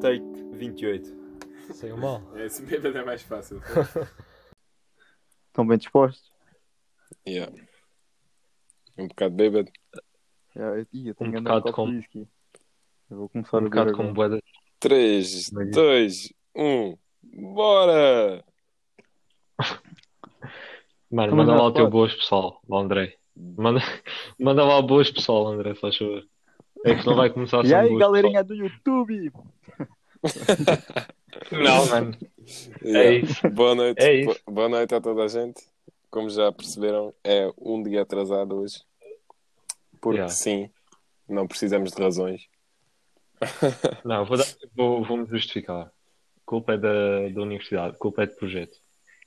Take 28. Saiu mal. Esse bêbado é mais fácil. Estão bem dispostos? yeah. Um bocado bêbado. Já, eu, eu tenho Um bocado com- whisky. Eu vou começar Um a bocado agora. boeda. 3, Mas- 2, 1, bora! Mano, Então, manda lá o teu boas pessoal, André. Manda, manda lá o boas pessoal, André, faz favor. É que não vai começar a E ser aí, boas galerinha do YouTube? pessoal. Não, mano. Yeah. isso. Boa noite. É isso. Bo- Boa noite a toda a gente. Como já perceberam, é um dia atrasado hoje. Porque Yeah. sim, não precisamos de razões. Não, vou, dar, vou, vou me justificar. A culpa é da, da universidade, a culpa é de projeto.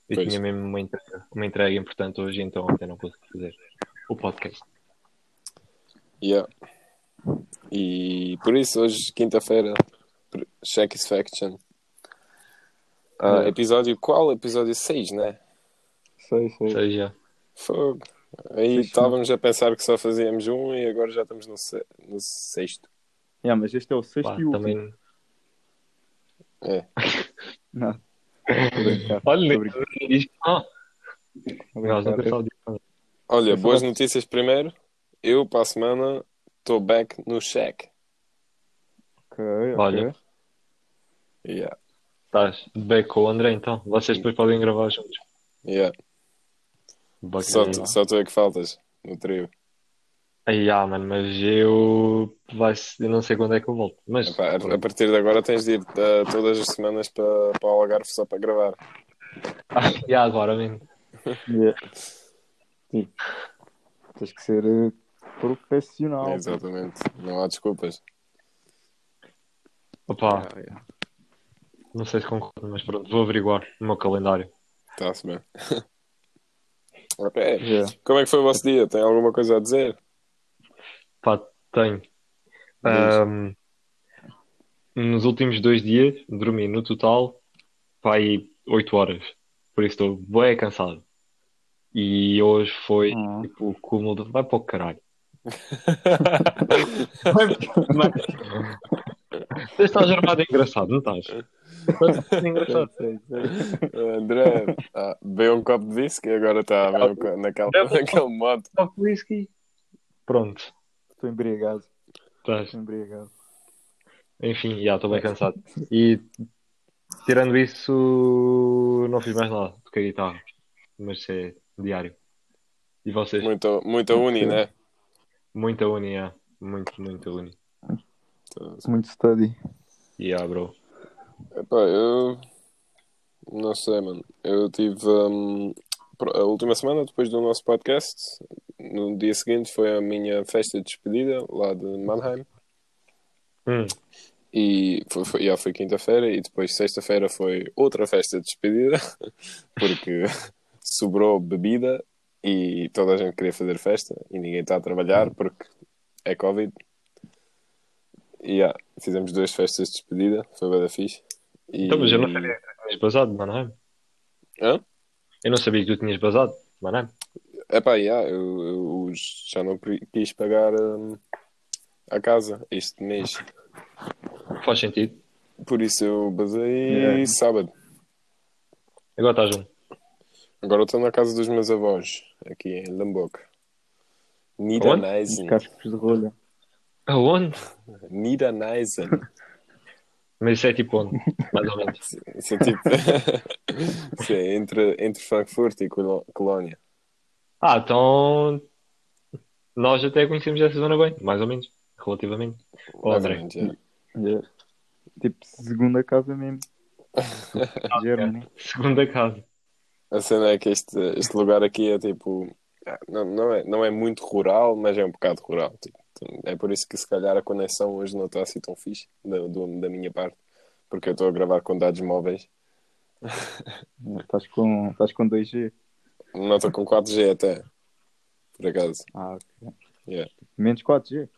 Eu Pois. tinha mesmo uma entrega, uma entrega importante hoje, então ontem não consegui fazer o podcast. Yeah. E por isso, hoje, quinta-feira, Satisfaction. Ah, Yeah. Episódio qual? Episódio 6, né? Sei, sei. Ou seja, Fogo. Aí estávamos a pensar que só fazíamos um e agora já estamos no, se- no sexto. Yeah, mas este é o sexto pá, e último. também. É. Não. Olha, Nós nunca. Olha, boas notícias primeiro. Eu, para a semana, estou back no check. Ok, ok. Olha. Yeah. Estás bem com o André, então. Vocês depois podem gravar juntos. Yeah. Bacana. Só, tu, só tu é que faltas no trio. Aí, ah, mano, mas eu. Vai eu não sei quando é que eu volto. Mas. Epá, a, a partir de agora tens de ir ah, todas as semanas para, para o Algarve só para gravar. e agora mesmo. Yeah. Sim. Tens que ser eh, profissional. Exatamente. Não há desculpas. Opa, Yeah, yeah. não sei se concordo, mas pronto, vou averiguar no meu calendário. Está-se bem. ok. Yeah. Como é que foi o vosso dia? Tem alguma coisa a dizer? Pá, tenho. Ahm, nos últimos dois dias, dormi no total, pá, aí 8 horas. Por isso estou bem cansado. E hoje foi Ah. tipo o cúmulo de. Vai para o caralho. Tu estás armado engraçado, não estás? Estás engraçado. Sei, sei, sei. André, ah, bebeu um copo de whisky e agora está co- naquele, modo. Só com whisky. Pronto, Estou embriagado. estás. Estou embriagado. Enfim, já estou bem cansado. E tirando isso, não fiz mais nada. Toquei guitarra. Mas é diário. E vocês? Muito, muita uni, né? Muita uni, é. Muito, muita uni. Muito study. Yeah, bro. Epá, eu não sei, mano. Eu tive pro- a última semana, depois do nosso podcast, no dia seguinte foi a minha festa de despedida lá de Mannheim. Hum, E foi, foi, já foi quinta-feira e depois sexta-feira foi outra festa de despedida porque sobrou bebida e toda a gente queria fazer festa e ninguém está a trabalhar porque é Covid. E já, fizemos duas festas de despedida, foi bem da fixe. E... Então, mas eu não sabia que tu tinhas basado, Mannheim. Hã? Eu não sabia que tu tinhas basado, Mannheim. Epá, yeah, eu, eu já não quis pagar hum, a casa este mês. Faz sentido. Por isso eu basei Yeah. sábado. Agora estás um. Agora estou na casa dos meus avós, aqui em Lamboc. Os Niederneisen. cascos de rolha. Aonde? Niederneisen. Mas isso é tipo onde? Mais ou menos. Isso é tipo. Isso é entre, entre Frankfurt e Colónia. Ah, então. Nós até conhecemos essa zona bem, mais ou menos. Relativamente. Mais ou André. menos, yeah. Yeah. Tipo, segunda casa mesmo. Germany. Segunda casa. A cena é que este, este lugar aqui é tipo. Não, não, é, não é muito rural, mas é um bocado rural. tipo. É por isso que se calhar a conexão hoje não está assim tão fixe da, do- da minha parte. Porque eu estou a gravar com dados móveis. Estás com, estás com 2G. Não estou com 4G até. Por acaso. Ah, ok. Yeah. Menos 4G.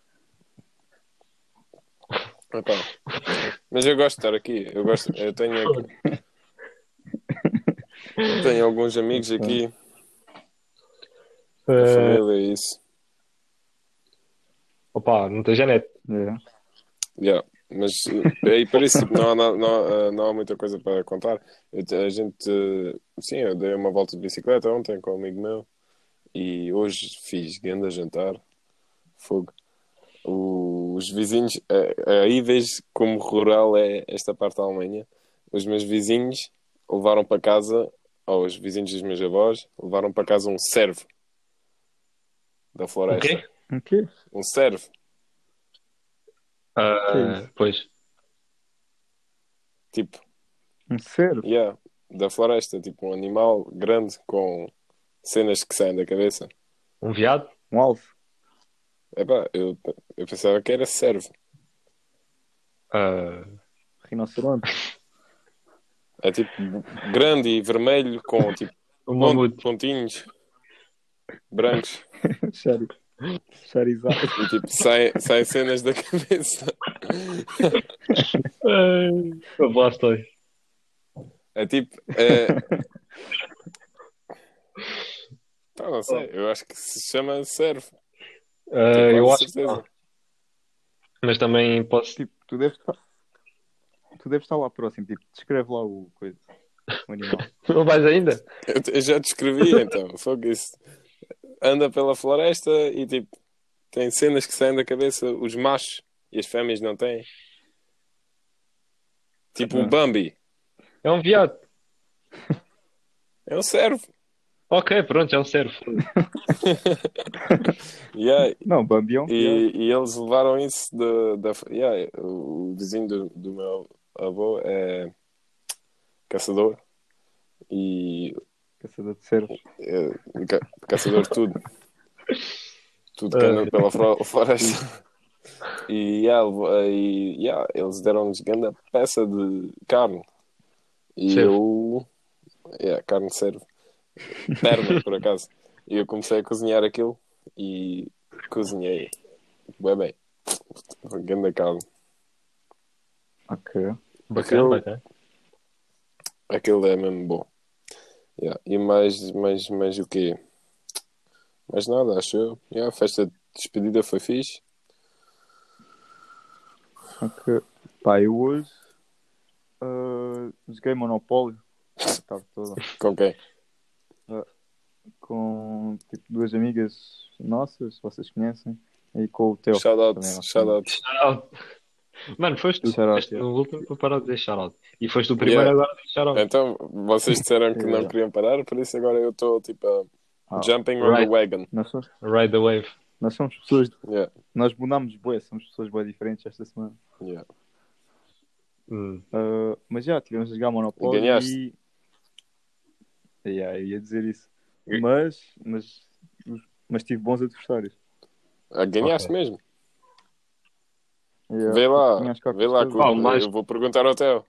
Epá. Mas eu gosto de estar aqui. Eu, gosto, eu tenho aqui. Tenho alguns amigos aqui, Eh, família e isso. opa, não tem Janete. É. Yeah. Mas eh, aí isso tipo, não, há, na- não, há- não há muita coisa para contar. A gente, eh, sim, eu dei uma volta de bicicleta ontem com um amigo meu e hoje fiz grande jantar. Fogo. Os vizinhos, eh, aí vejo como rural é esta parte da Alemanha. Os meus vizinhos levaram para casa, ou os vizinhos dos meus avós, levaram para casa um cervo da floresta. quê? O quê? Um cervo. Isso? pois. Tipo, Um cervo? Yeah, da floresta, tipo um animal grande com cenas que saem da cabeça. Um viado? Um alvo? Epá, eu, eu pensava que era cervo. Ah, Rinoceronte? É tipo grande e vermelho com tipo um pon- mamute. pontinhos brancos Chari... Charizard? e tipo saem, saem cenas da cabeça. O Blastoise. É tipo. É... Pá, não sei, eu acho que se chama cervo. Ah, Tenho eu acho que não. certeza. Mas também posso. Tipo, tu deves estar... Tu deves estar lá próximo. Tipo, descreve lá o coisa. O animal. Não vais ainda? Eu, eu já descrevi então. Fogo isso. Anda pela floresta e tipo tem cenas que saem da cabeça, os machos e as fêmeas não têm. Tipo um Bambi. É um viado. É um cervo. Ok, pronto, é um cervo. Yeah, Não, Bambi é um e, e eles levaram isso da. da yeah, o o vizinho do, do meu avô é caçador e caçador de cervos. é, ca- caçador de tudo. Tudo que anda pela floresta. E, yeah, e yeah, eles deram-nos grande peça de carne. E Cervo. eu. Yeah, carne de cervo. Perna, por acaso. E eu comecei a cozinhar aquilo e cozinhei. Bem, bem. Grande carne. Ok. Bacana, bacana. Aquilo é mesmo bom. Yeah. E mais, mais, mais o quê? Mais nada, acho eu. Yeah, a festa de despedida foi fixe. Ok. Pá, eu hoje ah, joguei Monopólio a tarde toda Com quem? com tipo, duas amigas nossas, vocês conhecem, e com o teu. Shout out, também, acho shout que- out. Shout-out. Mano, foste tu. Shout yeah. no último para parar de dizer shout-out. E foste o primeiro Yeah. agora a dizer shout-out. Então, vocês disseram que não Yeah. queriam parar, por isso agora eu estou tipo a Ah, jumping on the right. wagon. Nós somos, Ride the wave. nós somos pessoas, Yeah, nós mudamos bué, somos pessoas bué diferentes esta semana. yeah. Hum. Ah, mas já, tivemos a jogar Monopólio E ganhaste? e... Yeah, eu ia dizer isso. Mas, mas, mas tive bons adversários. Ah, ganhaste Ok. mesmo. Yeah, Vê lá, vê lá. que Ah, eu, mas- eu vou perguntar ao Theo.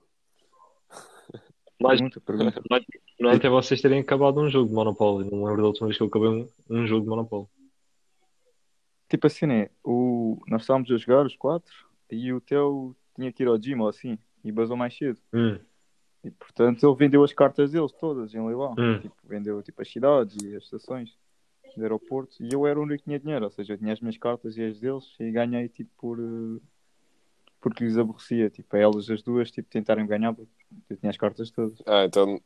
Mais, Pergunta, pergunta. mais, não é até vocês terem acabado um jogo de Monopoly. Não lembro da última vez que eu acabei um, um jogo de Monopoly. Tipo assim, né? O... Nós estávamos a jogar os quatro e o Teu tinha que ir ao gym ou assim e basou mais cedo. Hum. E portanto ele vendeu as cartas deles todas em leilão. Hum. Tipo, vendeu tipo as cidades e as estações de aeroportos e eu era o único que tinha dinheiro, ou seja, eu tinha as minhas cartas e as deles e ganhei tipo por eh, porque lhes aborrecia, tipo, a elas as duas tipo, tentarem ganhar porque eu tinha as cartas todas. Ah, então.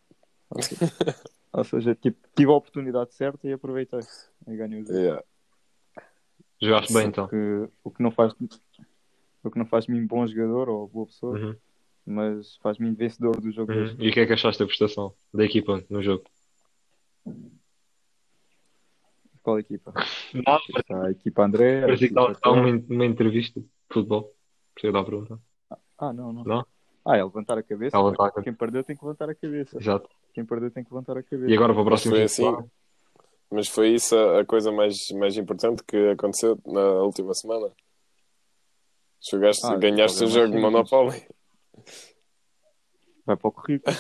Ou seja, tipo, tive a oportunidade certa e aproveitei e ganhei os dois. Yeah. Jogaste bem então. Que, o que não faz o que não faz de mim bom jogador ou boa pessoa, Uhum. mas faz-me vencedor do jogo. Uhum. hoje. E o que é que achaste da prestação da equipa no jogo? Qual equipa? Não, a equipa André. a parecia que estava Tom. uma, uma entrevista de futebol. Precisa dar a pergunta. Ah, não, não. Não? Ah, é levantar a cabeça. É levantar a cabeça. Quem perdeu tem que levantar a cabeça. Exato. Quem perdeu tem que levantar a cabeça. E agora para o próximo Foi jogo? assim. Mas foi isso a, a coisa mais, mais importante que aconteceu na última semana. Jogaste, Ah, ganhaste o jogo de Monopoly. Vai para o currículo.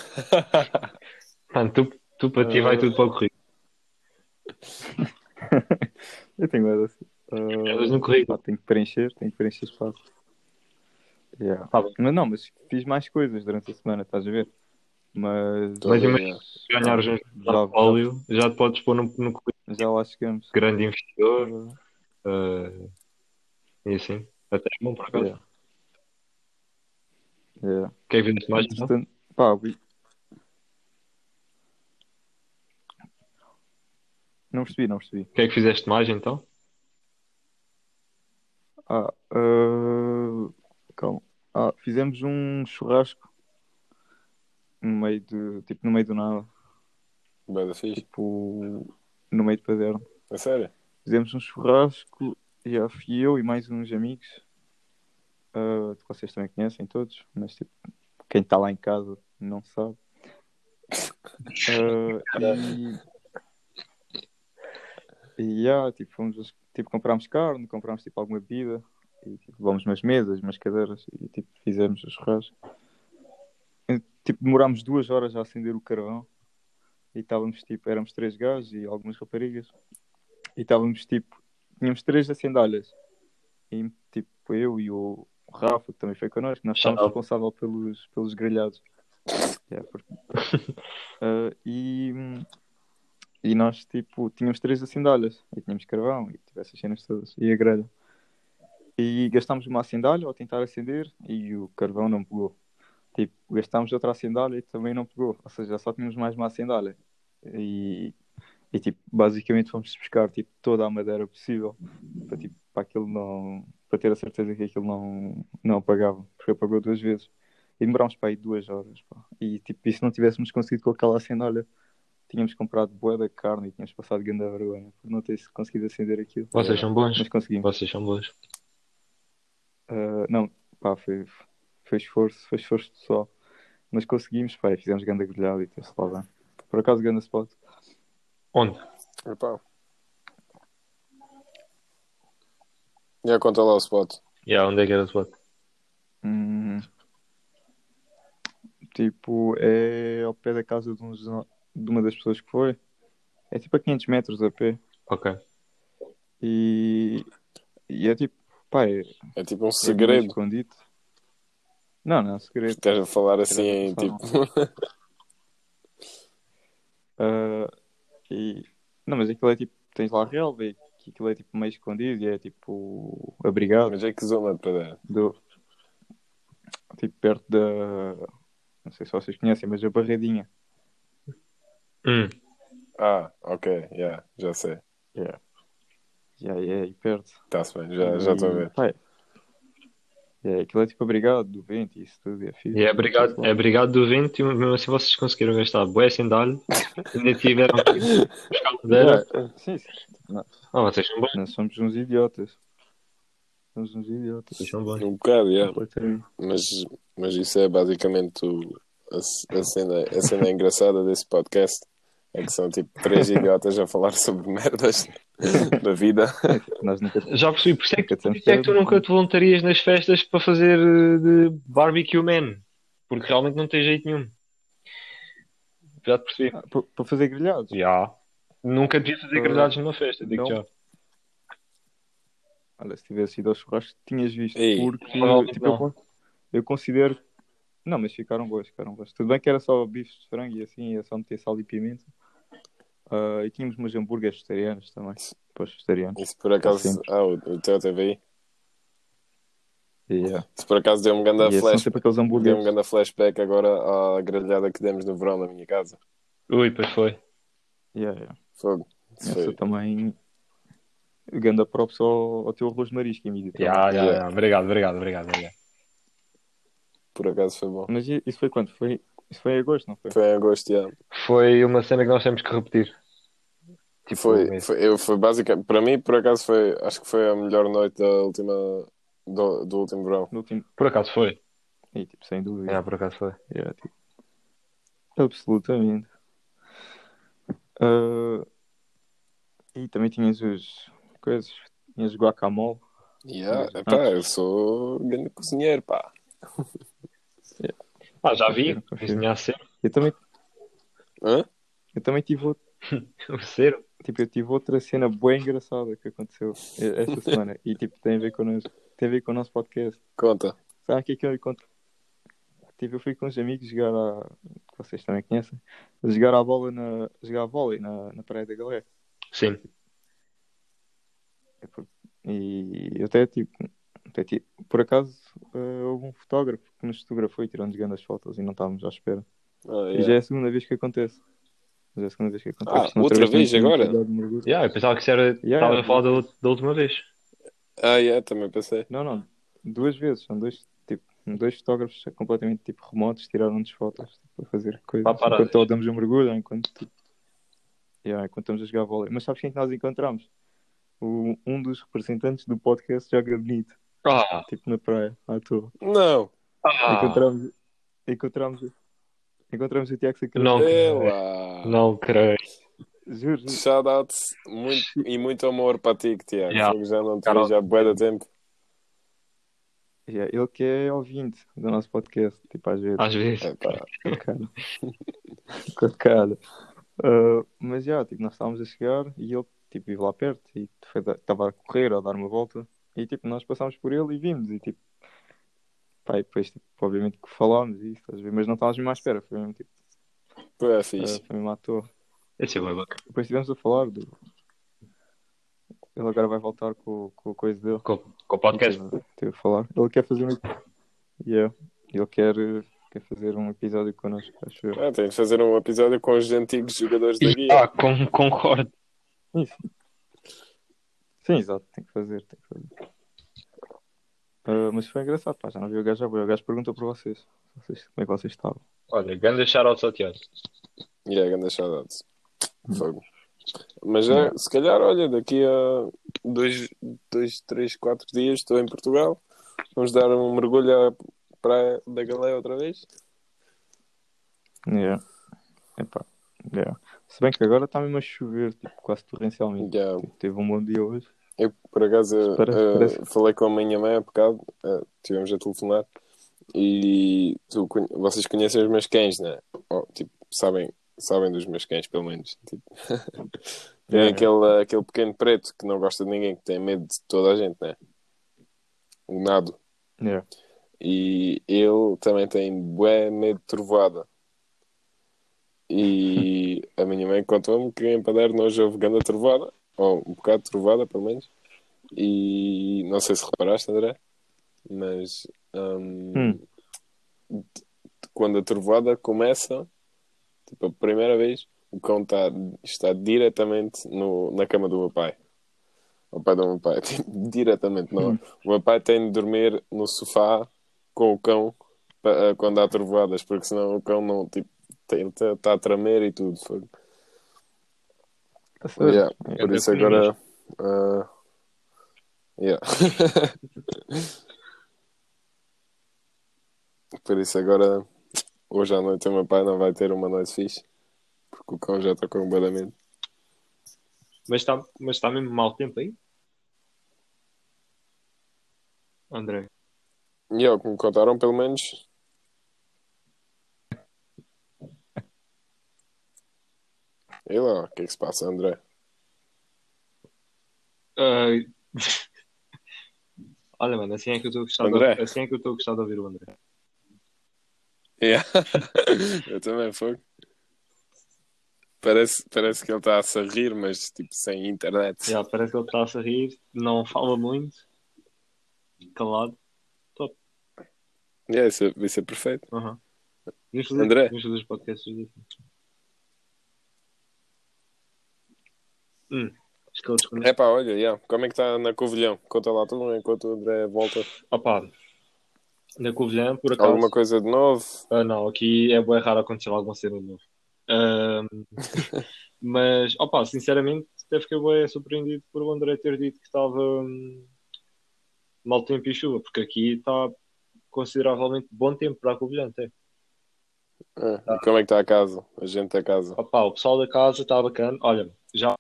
Mano, tu, tu para ti Ah. vai tudo para o currículo. Eu tenho medo assim. Ah, no currículo. tenho que preencher, tenho que preencher espaço. Yeah. Tá bem. Mas não, mas fiz mais coisas durante a semana, estás a ver? Mas Tô Mas ver, imagina- yeah. Ganhares um já, portfólio, já te podes pôr no, no já lá chegamos. grande investidor. eh, e assim. Até é bom por acaso. Yeah. Yeah. O que é fizeste mais? Portanto, pá, vi- Não percebi, não percebi. O que é que fizeste mais então? Ah, ah, calma. Ah, fizemos um churrasco no meio de, tipo, no meio do nada, Bué da fixe. tipo, no meio de Paderno. A sério? Fizemos um churrasco, e fui eu e mais uns amigos, ah, que vocês também conhecem todos, mas tipo, quem está lá em casa não sabe. Ah, e, e já, tipo, fomos, tipo, comprámos carne, comprámos tipo alguma bebida e tipo, vamos umas mesas, umas cadeiras e tipo, fizemos o churrasco. E, tipo, demorámos duas horas a acender o carvão e estávamos tipo, éramos três gajos e algumas raparigas e estávamos tipo, tínhamos três acendalhas e tipo, eu e o Rafa, que também foi connosco, nós estávamos responsáveis pelos, pelos grelhados. Yeah, porque- Ah, e, e nós tipo, tínhamos três acendalhas e tínhamos carvão e tipo, essas cenas todas e a grelha. E gastámos uma acendalha ao tentar acender e o carvão não pegou. Tipo, gastámos outra acendalha e também não pegou. Ou seja, só tínhamos mais uma acendalha. E, e tipo, basicamente fomos buscar tipo, toda a madeira possível para, tipo, para aquilo não. para ter a certeza que aquilo não, não apagava. Porque apagou duas vezes. E demorámos para aí duas horas. Pá. E tipo, e se não tivéssemos conseguido com aquela acendalha, tínhamos comprado bué da carne e tínhamos passado grande vergonha por não ter conseguido acender aquilo. Vocês são bons. Mas conseguimos. Vocês são bons. Uh, não, pá, foi, foi esforço, foi esforço pessoal. Mas conseguimos, pá, e fizemos grande grelhado e teve-se lá bem. Por acaso, grande spot. Onde? Epá. Já conta lá o spot. Yeah, onde é que era o spot? Hum, tipo, é ao pé da casa de, uns, de uma das pessoas que foi. É tipo a 500 metros a pé. Ok. E, e é tipo, pá, é, É tipo um é segredo. escondido. Não, não, é um segredo. Estás a falar assim em tipo. Ah, e... Não, mas aquilo é tipo, tens lá a relva e que aquilo é tipo meio escondido e é tipo abrigado Mas é que zona padeiro? do... tipo perto da não sei se vocês conhecem, mas a barredinha. Hum. Ah, ok, yeah, já sei. Yeah. E aí é aí perto. Está-se bem, já já estou a ver. pá, é. É, aquilo é tipo abrigado do vento e isso tudo. É, fixe. E é obrigado, é obrigado do vento e mesmo assim vocês conseguiram gastar bué sandalho. Ainda tiveram madeira. Yeah, Sim, sim. Não, Ah, vocês são bons. nós somos uns idiotas. Somos uns idiotas. Vocês são bons. Um bocado, yeah. Mas, mas isso é basicamente o, a, a cena, a cena engraçada desse podcast. É que são tipo três idiotas a falar sobre merdas da vida. Nós nunca Já percebi, por isso é que, por isso é que tu nunca te voluntarias nas festas para fazer eh, de barbecue man. Porque realmente não tem jeito nenhum. Já te percebi. Ah, para para fazer grelhados. Já. Nunca devia fazer Uh, grelhados numa festa, digo não. já. Olha, se tivesse ido ao churrasco, tinhas visto. Ei, porque provavelmente tipo, eu, não. eu considero. Não, mas ficaram boas, ficaram boas. Tudo bem que era só bifes de frango e assim, ia só meter sal e pimenta. Ah, e tínhamos umas hambúrgueres vegetarianos também. Para os vegetarianos. E se por acaso. Sempre. Ah, o, o teu TVI. Yeah. Se por acaso deu um grande são flash, deu um grande flashback agora à grelhada que demos no verão na minha casa. Ui, pois foi. Yeah, yeah. Fogo. Isso Essa foi- também. Ganda props ao, ao teu arroz de marisco, Emílio. Já, já, Yeah. já. Obrigado, obrigado, obrigado. obrigado. Por acaso foi bom. Mas isso foi quando? Foi, isso foi em agosto, não foi? Foi em agosto, yeah. Foi uma cena que nós temos que repetir. Tipo, Foi, foi, eu, foi basicamente, para mim, por acaso, foi, acho que foi a melhor noite da última, do, do último verão. Último. Por acaso foi. E, tipo, sem dúvida. É, por acaso foi. Yeah, tipo, absolutamente. Ah, e também tinhas os coisas, tinhas guacamole. Yeah, Mas, epá, eu sou grande cozinheiro, pá. Ah, já vi. Cozinhar cero. Eu também, Hã? eu também tive, outro- Tipo, eu tive outra cena bem engraçada que aconteceu esta semana e tipo, tem a ver connosco, tem a ver com o nosso podcast. Conta. Sabe o que é que eu encontro? Tipo, eu fui com uns amigos jogar a... vocês também conhecem, a jogar a bola na, jogar a vôlei na, na Praia da Galé. Sim. É E eu até tipo, até, tipo, por acaso eh, houve um fotógrafo que nos fotografou e tirou-nos grandes fotos e não estávamos à espera. E yeah. já é a segunda vez que acontece. Já é a segunda vez que acontece. Ah, Outra outra vez tínhamos agora? Yeah, eu pensava que isso era. Yeah, Estava a yeah. falar da, da última vez. Ah, yeah, também pensei. Não, não. Duas vezes. São dois, tipo, dois fotógrafos completamente tipo, remotos tiraram-nos fotos tipo, para fazer coisas. Pá, para. enquanto damos um mergulho, enquanto, tipo, yeah, enquanto estamos a jogar vôlei. Mas sabes quem é que nós encontramos? O, um dos representantes do podcast joga bonito, Ah! tipo na praia, à toa. Não, ah Encontramos, encontramos, encontramos o Tiago Sacramento. Não. lá. não creio. Juro, juro. Shout out muito, e muito amor para ti, Tiago. Yeah. Já não te já há bué de tempo. Yeah, ele que é ouvinte do nosso podcast, tipo às vezes. Às vezes. É, pá. Cara. Uh, mas já, tipo, nós estávamos a chegar e ele tipo, vive lá perto e estava a correr, a dar uma volta e tipo, nós passámos por ele e vimos e tipo, pá, e depois tipo, obviamente que falámos e isso, estás a ver? mas não estávamos mesmo à espera, foi mesmo tipo, Pô, é uh, fixe. foi mesmo à toa. Esse é bem bacana. Depois estivemos a falar do. Ele agora vai voltar com, com a coisa dele. Com, com o podcast. Teve, teve a falar. Ele quer fazer um. Yeah. Ele quer, quer fazer um episódio connosco, acho eu. Ah, tem de fazer um episódio com os antigos jogadores da guia. Ah, com, concordo. Isso. Sim, exato, tem que fazer, tem que fazer. Ah, mas foi engraçado, pá, já não vi o gajo já foi. O gajo perguntou para vocês, vocês como é que vocês estavam. Olha, grande shout-out ao Tiago. E é, grande saudades. Fogo. Mas é, se calhar, olha, daqui a dois, dois, três, quatro dias estou em Portugal. Vamos dar um mergulho à praia da Galé outra vez. Yeah. Epá, yeah. Se bem que agora está mesmo a chover, tipo, quase torrencialmente. Já, Tipo, teve um bom dia hoje. Eu, por acaso, parece- falei com a minha mãe há bocado, eh, tivemos a telefonar, e tu, vocês conhecem os meus cães, né? Oh, tipo, sabem, sabem dos meus cães, pelo menos. Tipo, tem Yeah, aquele, aquele pequeno preto que não gosta de ninguém, que tem medo de toda a gente, né? O nado. Yeah. E ele também tem bué medo de trovoada. E a minha mãe contou-me que em Padeiro nojo houve grande trovoada, ou um bocado de trovoada, pelo menos. E não sei se reparaste, André, mas hum, Hum. quando a trovoada começa, tipo, a primeira vez, o cão está está diretamente no, na cama do meu pai. O pai do meu pai, tipo, diretamente. Não. Hum. O meu pai tem de dormir no sofá com o cão eh, quando há trovoadas, porque senão o cão não, tipo, está a tremer e tudo. Foi. Sério? Yeah, É. por É isso agora. ah, yeah. por isso agora, hoje à noite, o meu pai não vai ter uma noite fixe, porque o cão já está com um badamento. Mas está mas tá mesmo mau tempo aí? André. E é o que me contaram, pelo menos. E lá, o que é que se passa, André? Ah, Olha, mano, assim é que eu estou a gostar André. de, assim é que eu estou a gostar de ouvir o André. Yeah. eu também foi. Parece, parece que ele está a se rir, mas tipo sem internet. Já, parece que ele está a rir, não fala muito, calado. Yeah, isso, é- isso é perfeito. Uhum. Vamos fazer, André. vamos fazer os podcasts. Hum, desconectou. É pá, olha, yeah. como é que está na Covilhão? Conta lá tudo enquanto o André volta. Opa, na Covilhã, por acaso. Alguma coisa de novo? Ah, não, aqui é bem raro acontecer alguma cena de novo. Ahm, mas, opa, sinceramente, até fiquei bem surpreendido por o André ter dito que estava hum, mau tempo e chuva, porque aqui está consideravelmente bom tempo para a Covilhã até. Ah, e como é que está a casa? A gente da casa. Opa, o pessoal da casa está bacana. Olha, já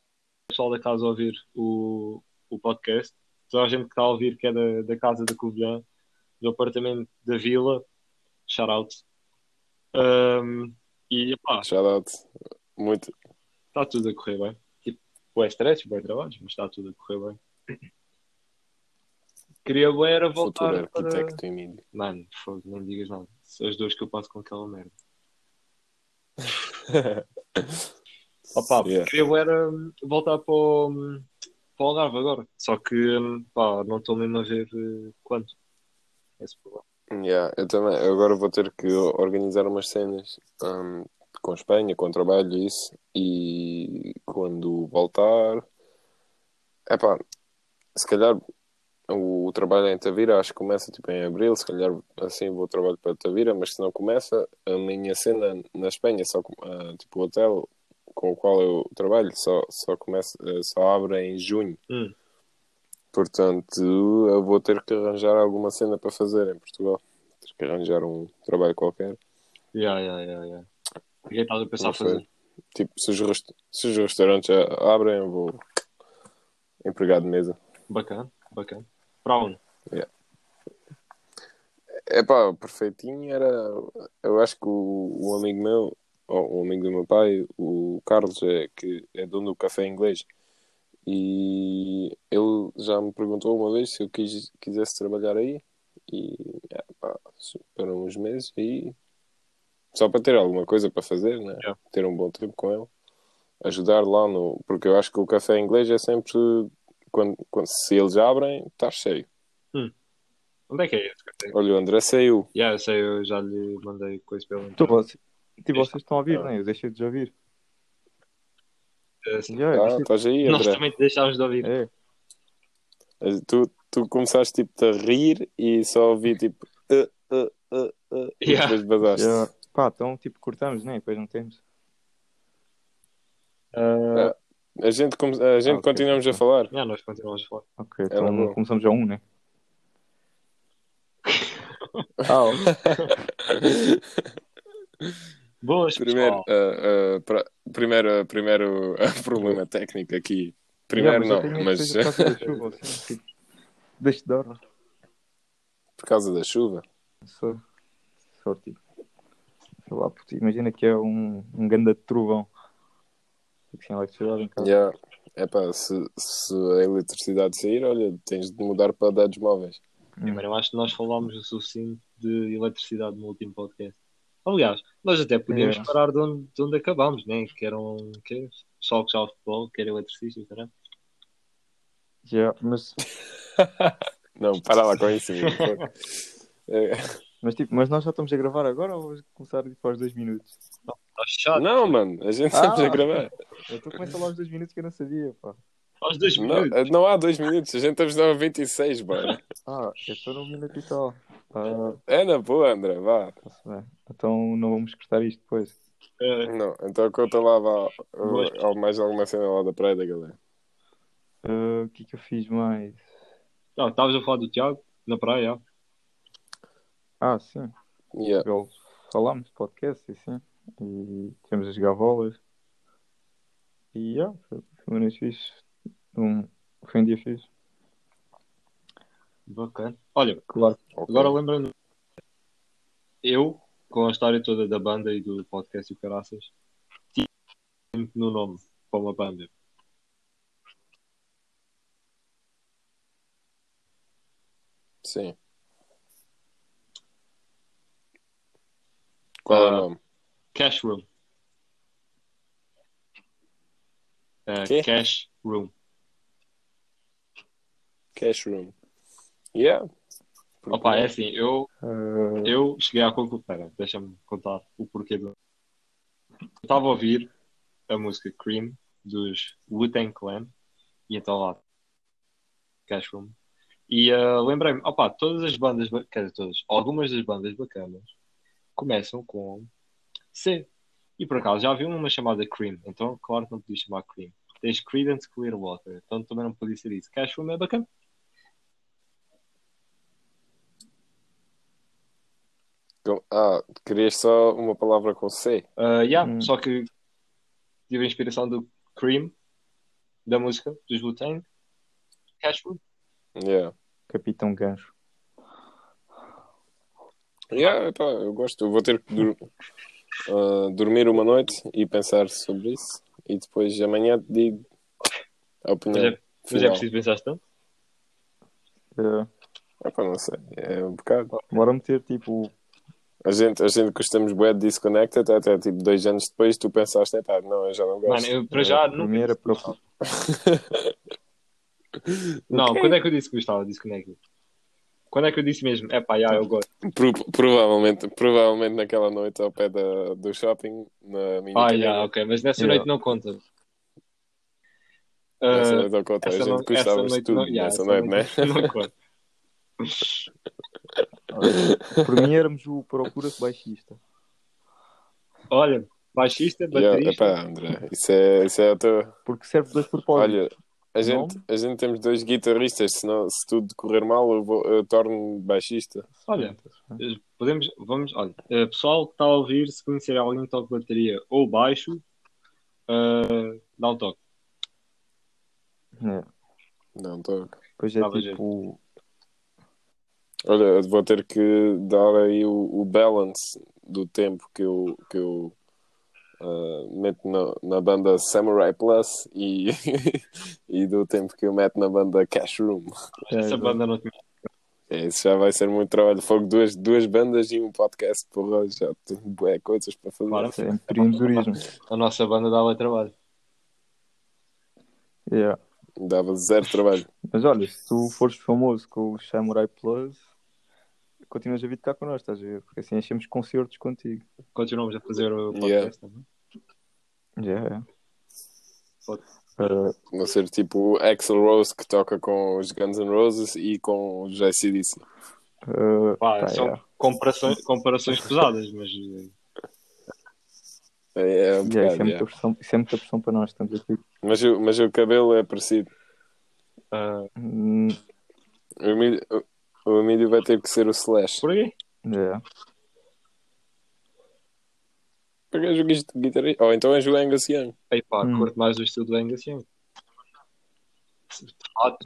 pessoal da casa ouvir o, o podcast, toda a gente que está a ouvir que é da, da casa da Covilhã, do apartamento da Vila, shout out. Ahm, e opá, Shout out. Muito. está tudo a correr bem. Tipo, boé stress, boé trabalhos, mas está tudo a correr bem. Queria bué era voltar Futuro para... arquitecto em mídia. Mano, fogo, nem digas nada. São as duas que eu passo com aquela merda. Opa, Yeah. queria era hum, voltar para o, hum, para o Algarve agora. Só que hum, pá, não estou mesmo a ver eh, quando. Esse problema. Yeah, eu também. Eu agora vou ter que organizar umas cenas hum, com Espanha, com trabalho e isso. E quando voltar, epá, se calhar o, trabalho é em Tavira, acho que começa tipo em abril. Se calhar assim vou trabalho para Tavira, mas se não começa, a minha cena na Espanha, só ah, tipo o hotel com o qual eu trabalho, só, só, começa, eh, só abre em junho. Hum. Portanto, eu vou ter que arranjar alguma cena para fazer em Portugal. Ter que arranjar um trabalho qualquer. Yeah, yeah, yeah, yeah. O que é que estás a pensar fazer? Tipo, se os, rest- se os restaurantes abrem, eu vou empregado de mesa. Bacana, bacana. Para onde? É pá, perfeitinho era. Eu acho que o, o amigo meu, ou o amigo do meu pai, o Carlos, é, que é dono do café inglês. E ele já me perguntou uma vez se eu quis, quisesse trabalhar aí. E é, pá, para uns meses aí. Só para ter alguma coisa para fazer, né? Yeah. Ter um bom tempo com ele. Ajudar lá no. Porque eu acho que o café inglês é sempre. Quando, quando, se eles abrem, está cheio. Onde é que é esse café? Olha, o André saiu. Yeah, eu sei, eu já lhe mandei coisa pelo vocês, tipo, vocês estão a ouvir, né? Eu deixei de ouvir. Eu Ah, estás aí, Nós André. também te deixámos de ouvir. É, Tu, tu começaste tipo a rir e só ouvi tipo uh, uh, uh, uh, e Yeah. depois basaste. já. Pá, então tipo cortamos, né? Depois não temos. Ah, A gente, come- a gente Ah, ok. continuamos a falar. yeah, nós continuamos a falar. Ok, Era então bom. começamos a um, né? Ah, ok. Boas, primeiro, uh, uh, pra- primeiro, primeiro uh, problema técnico aqui. Primeiro não, mas que seja por causa da chuva, assim, tipo, Deixa de dar. por causa da chuva. Só, só tipo. Sei lá, imagina que é um, um grande trovão. Fico sem eletricidade em casa. Yeah. Epá, se, se a eletricidade sair, olha, tens de mudar para dados móveis. Primeiro, eu acho que nós falámos o suficiente de eletricidade no último podcast. Aliás, nós até podíamos Yeah. parar de onde, de onde acabámos, né? Que eram que, pessoal que jogava futebol, que era eletricista, caramba. Já, mas, Não, para lá com isso. É, mas, tipo, mas nós já estamos a gravar agora ou vamos começar tipo, aos dois minutos? Chato. não, mano, a gente Ah! sempre a gravar. Então começa lá aos dois minutos que eu não sabia, pá. Aos dois Não, minutos. não há dois minutos, a gente estamos a 26, bora. Ah, eu estou num minuto e tal. Ah, É na boa, André, vá. Então não vamos cortar isto depois. Eh, Não, então conta lá, vá, uh, mais alguma cena lá da praia da galera. Ah, O que é que eu fiz mais? não, estavas a falar do Tiago na praia. Ah, sim. Yeah. Eu, falámos de podcast e assim. E temos as gavolas. E yeah, foi, foi uma noite fixe. Um, foi um dia fixe. Bacana. Olha, Claro. Ok. agora lembrando, eu, com a história toda da banda e do podcast e o caraças, tinha muito no nome para uma banda. Sim. Qual é Ah. o nome? Cash Room. Quê? Cash Room. Cash Room. Yeah. Porque Opa, é assim, eu, Ah, eu cheguei à conclusão. Pera, deixa-me contar o porquê do. Eu estava a ouvir a música Cream dos Wu-Tang Clan e então lá Cash Room. E ah, lembrei-me, opa, todas as bandas, ba- quer dizer, todas, algumas das bandas bacanas começam com C. E por acaso já havia uma chamada Cream, então claro que não podia chamar Cream. Tens Creedence Clearwater, então também não podia ser isso. Cash Room é bacana. Ah, querias só uma palavra com C? Uh, yeah, Hum. Só que tive a inspiração do Cream, da música, dos Wu-Tang, Cashwood. Yeah. Capitão Gancho. Yeah, epá, eu gosto. Eu vou ter que dur- ah, dormir uma noite e pensar sobre isso. E depois amanhã te digo a Mas opinião. é, mas é preciso pensar tanto? Ah, Epá, não sei. É um bocado. bora meter tipo A gente, a gente gostamos bué de Disconnected até tipo dois anos depois tu pensaste, é pá, não, eu já não Mano, gosto. eu para já não. era procura. Não, Ok. quando é que eu disse que gostava de Disconnected? Quando é que eu disse mesmo? É pá, já, eu gosto. Pro- provavelmente, provavelmente naquela noite ao pé da, do shopping, na minha Ah, já, ok, mas nessa Yeah. noite não conta. Essa Ah, noite ao conta, a gente não- gostava de tudo não- yeah, nessa essa noite, né? noite não conta. Para mim éramos o procura-se baixista. Olha, baixista, Yeah, baterista. epá, André, isso é, isso é a tua. Porque serve dois propósitos. Olha, a gente, a gente temos dois guitarristas, senão, se tudo correr mal, eu, vou, eu torno baixista. Olha, podemos, vamos, olha, eh, pessoal que está a ouvir, se conhecer alguém que toca bateria ou baixo, eh, dá um toque. É. Não, toco. Depois é Dava tipo. Olha, eu vou ter que dar aí o, o balance do tempo que eu, que eu ah, meto na, na banda Samurai Plus e, e do tempo que eu meto na banda Cash Room. Essa banda não tinha. É, isso já vai ser muito trabalho. Fogo duas, duas bandas e um podcast, porra, já tenho bué coisas para fazer. Claro. é empreendedorismo. A nossa banda dava trabalho. Yeah. Dava zero trabalho. Mas olha, se tu fores famoso com o Samurai Plus, continuas a vir cá connosco, estás a ver? Porque assim enchemos concertos contigo. Continuamos a fazer o podcast Yeah. também. Yeah. Pode. Uh, ser tipo o Axel Rose que toca com os Guns N' Roses e com os ACDC. uh, Pá, pá, são yeah. comparações, comparações pesadas, mas É, é um Yeah, bocado, isso, é muita yeah. pressão, isso é muita pressão para nós. Estamos aqui. mas, o, mas o cabelo é parecido. Hum, Emílio, o, Emílio vai ter que ser o Slash. por aí. yeah. Porque és o gui- guitarrista. Ou então és o Angus Young. Aí pá, Hum. curto mais o estilo do Angus Young.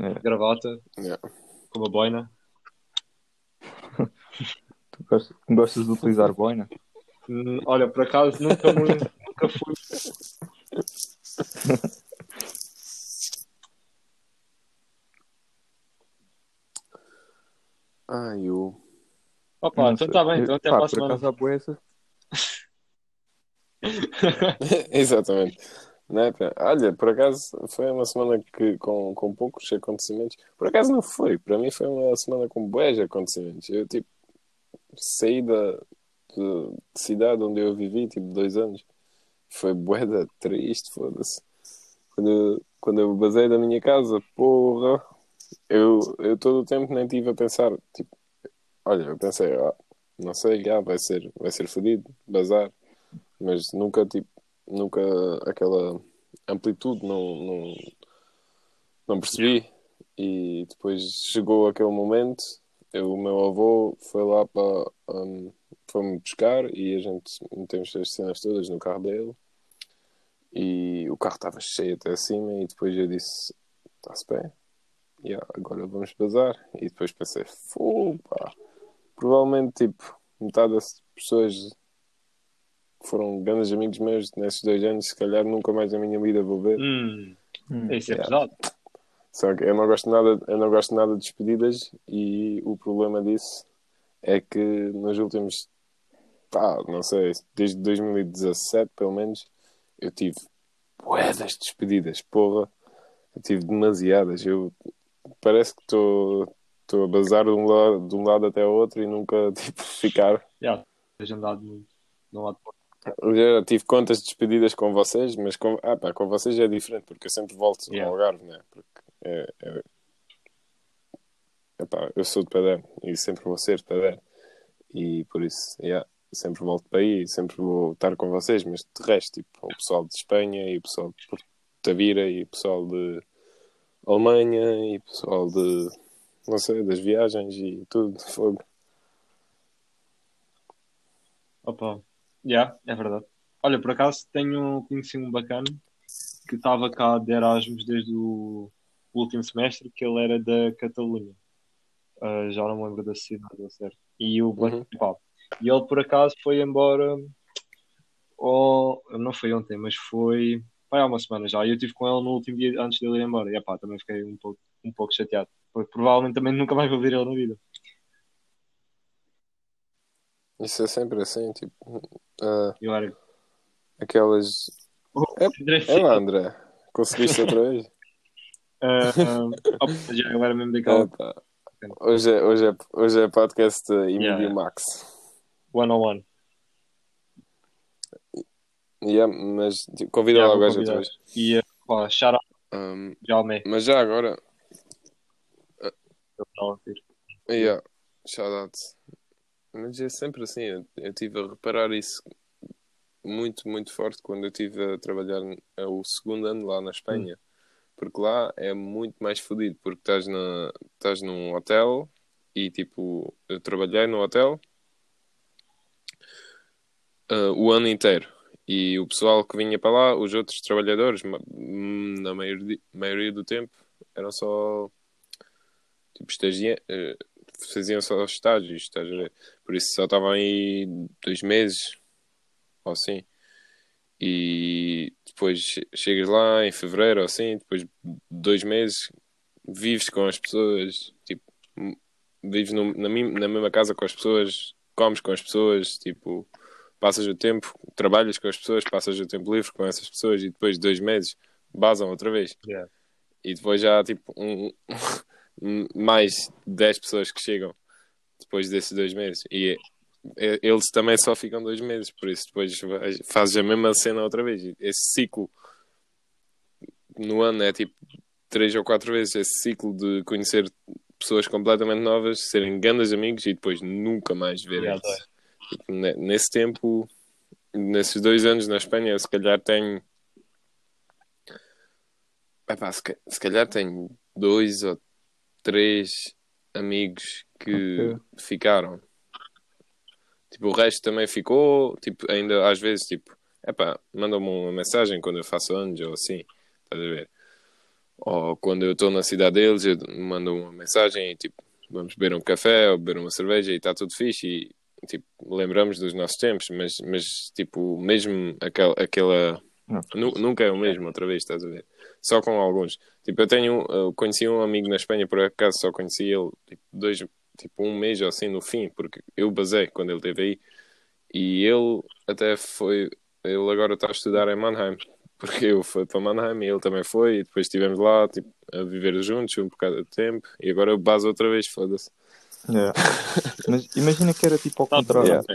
É. gravata, Yeah. com uma boina. Tu gostas, gostas de utilizar boina? Hum, Olha, por acaso nunca, nunca fui. Ai, o. Opa, então está bem, então até Pá, a por semana. acaso há boessas. Exatamente. Né? Olha, por acaso foi uma semana que, com, com poucos acontecimentos. Por acaso não foi. Para mim foi uma semana com bués acontecimentos. Eu, tipo, saí da de, de cidade onde eu vivi, tipo, dois anos. Foi bué triste, foda-se. Quando, eu- quando eu basei da minha casa, porra, eu, eu todo o tempo nem tive a pensar, tipo, olha, eu pensei, ah, não sei, ah, vai ser, vai ser fodido, bazar. Mas nunca, tipo, nunca aquela amplitude não, não, não percebi. E depois chegou aquele momento, eu, o meu avô foi lá para um, foi-me buscar e a gente metemos as cenas todas no carro dele e o carro estava cheio até acima e depois eu disse, está-se bem, yeah, agora vamos bazar. E depois pensei, pá. Provavelmente, tipo, metade das pessoas que foram grandes amigos meus nesses dois anos, se calhar nunca mais na minha vida vou ver. Hum, isso é Yeah. pesado. Só que eu não gosto nada, eu não gosto nada de despedidas e o problema disso é que nos últimos, pá, não sei, desde 2017 pelo menos, eu tive bué das despedidas, porra. Eu tive demasiadas. Eu parece que estou a bazar de um, lado, de um lado até o outro e nunca tipo ficar. Yeah, tens andado muito de um lado para já tive contas de despedidas com vocês, mas com, ah, pá, com vocês é diferente, porque eu sempre volto Yeah. ao Algarve, né? Porque é, é, epá, eu sou de Padrão e sempre vou ser de Padrão. E por isso, yeah, sempre volto para aí, sempre vou estar com vocês, mas de resto, tipo, o pessoal de Espanha e o pessoal de Tavira e o pessoal de Alemanha e pessoal de, não sei, das viagens e tudo, fogo. Opa, yeah, é verdade. Olha, por acaso tenho conhecido um bacana que estava cá de Erasmus desde o último semestre, que ele era da Catalunha. Ah, já não me lembro da cidade, certo. E, o, Uhum. pá, e ele por acaso foi embora, ou, não foi ontem, mas foi, foi há uma semana já. E eu estive com ele no último dia antes dele ir embora. E epá, também fiquei um pouco, um pouco chateado, porque provavelmente também nunca mais vou ver ele na vida. Isso é sempre assim, tipo. ah, You are aquelas. É, é lá, André. Conseguiste outra vez? Ah, ah, opa, já agora mesmo daquela Ah, tá. Hoje é, hoje é, hoje é podcast uh, Emílio Yeah. Max. one on one. Yeah, mas tipo, convida Já lá o gajo outra vez. E uh, shout out Um, Jalme. mas já agora, Eu não ouvir. yeah, shout out. Mas é sempre assim, eu, eu tive a reparar isso muito, muito forte quando eu estive a trabalhar n- o segundo ano lá na Espanha. Porque lá é muito mais fodido, porque estás, na, estás num hotel e tipo, eu trabalhei no hotel ah, o ano inteiro. E o pessoal que vinha para lá, os outros trabalhadores, na maioria, maioria do tempo, eram só tipo estagia, eh, faziam só estágios? Por isso só estavam aí dois meses ou assim. E depois che- chegas lá em fevereiro ou assim, depois de dois meses vives com as pessoas, tipo, vives no- na, na mesma casa com as pessoas, comes com as pessoas, tipo, passas o tempo, trabalhas com as pessoas, passas o tempo livre com essas pessoas e depois de dois meses basam outra vez. Yeah. E depois já há tipo um, mais 10 pessoas que chegam depois desses dois meses. E eles também só ficam dois meses, por isso depois fazes a mesma cena outra vez. Esse ciclo no ano é tipo três ou quatro vezes esse ciclo de conhecer pessoas completamente novas, serem grandes amigos e depois nunca mais verem. Nesse tempo, nesses dois anos na Espanha, se calhar tenho. Epá, se, ca- se calhar tenho dois ou três amigos que Ok. ficaram. Tipo, o resto também ficou, tipo, ainda às vezes, tipo, epá, mandam-me uma mensagem quando eu faço anos ou assim, estás a ver? Ou quando eu estou na cidade deles, eu mando uma mensagem e tipo, vamos beber um café ou beber uma cerveja e está tudo fixe e tipo, lembramos dos nossos tempos, mas, mas tipo, mesmo aquela, aquela nu- nunca é o mesmo outra vez, estás a ver? Só com alguns. Tipo, eu tenho, eu conheci um amigo na Espanha, por acaso só conheci ele tipo, dois, tipo um mês ou assim no fim, porque eu basei quando ele esteve aí e ele até foi, ele agora está a estudar em Mannheim, porque eu fui para Mannheim e ele também foi, e depois estivemos lá tipo, a viver juntos um bocado de tempo, e agora eu baso outra vez, foda-se. Yeah. Mas imagina que era tipo ao Tá, contrário. Yeah.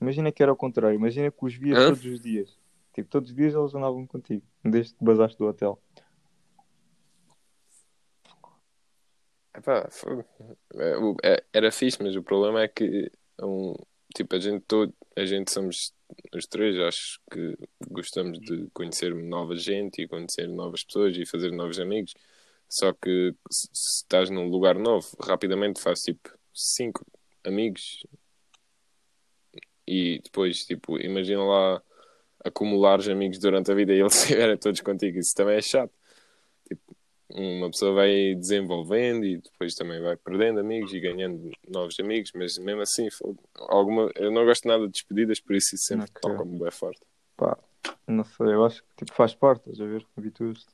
Imagina que era ao contrário. Imagina que os vias Hã? todos os dias. Tipo, todos os dias eles andavam contigo. Desde que basaste do hotel. Epá, foi- é, é- era fixe, mas o problema é que um, tipo, a gente todo, a gente somos os três, acho que gostamos de conhecer nova gente e conhecer novas pessoas e fazer novos amigos. Só que se, se estás num lugar novo, rapidamente faz tipo cinco amigos e depois, tipo, imagina lá acumulares amigos durante a vida e eles estiverem todos contigo. Isso também é chato. Tipo, uma pessoa vai desenvolvendo e depois também vai perdendo amigos e ganhando novos amigos, mas mesmo assim, alguma, eu não gosto nada de despedidas, por isso isso sempre Ok. toca-me bem forte. Pá, não sei, eu acho que tipo, faz parte, estás a ver? Habituas-te.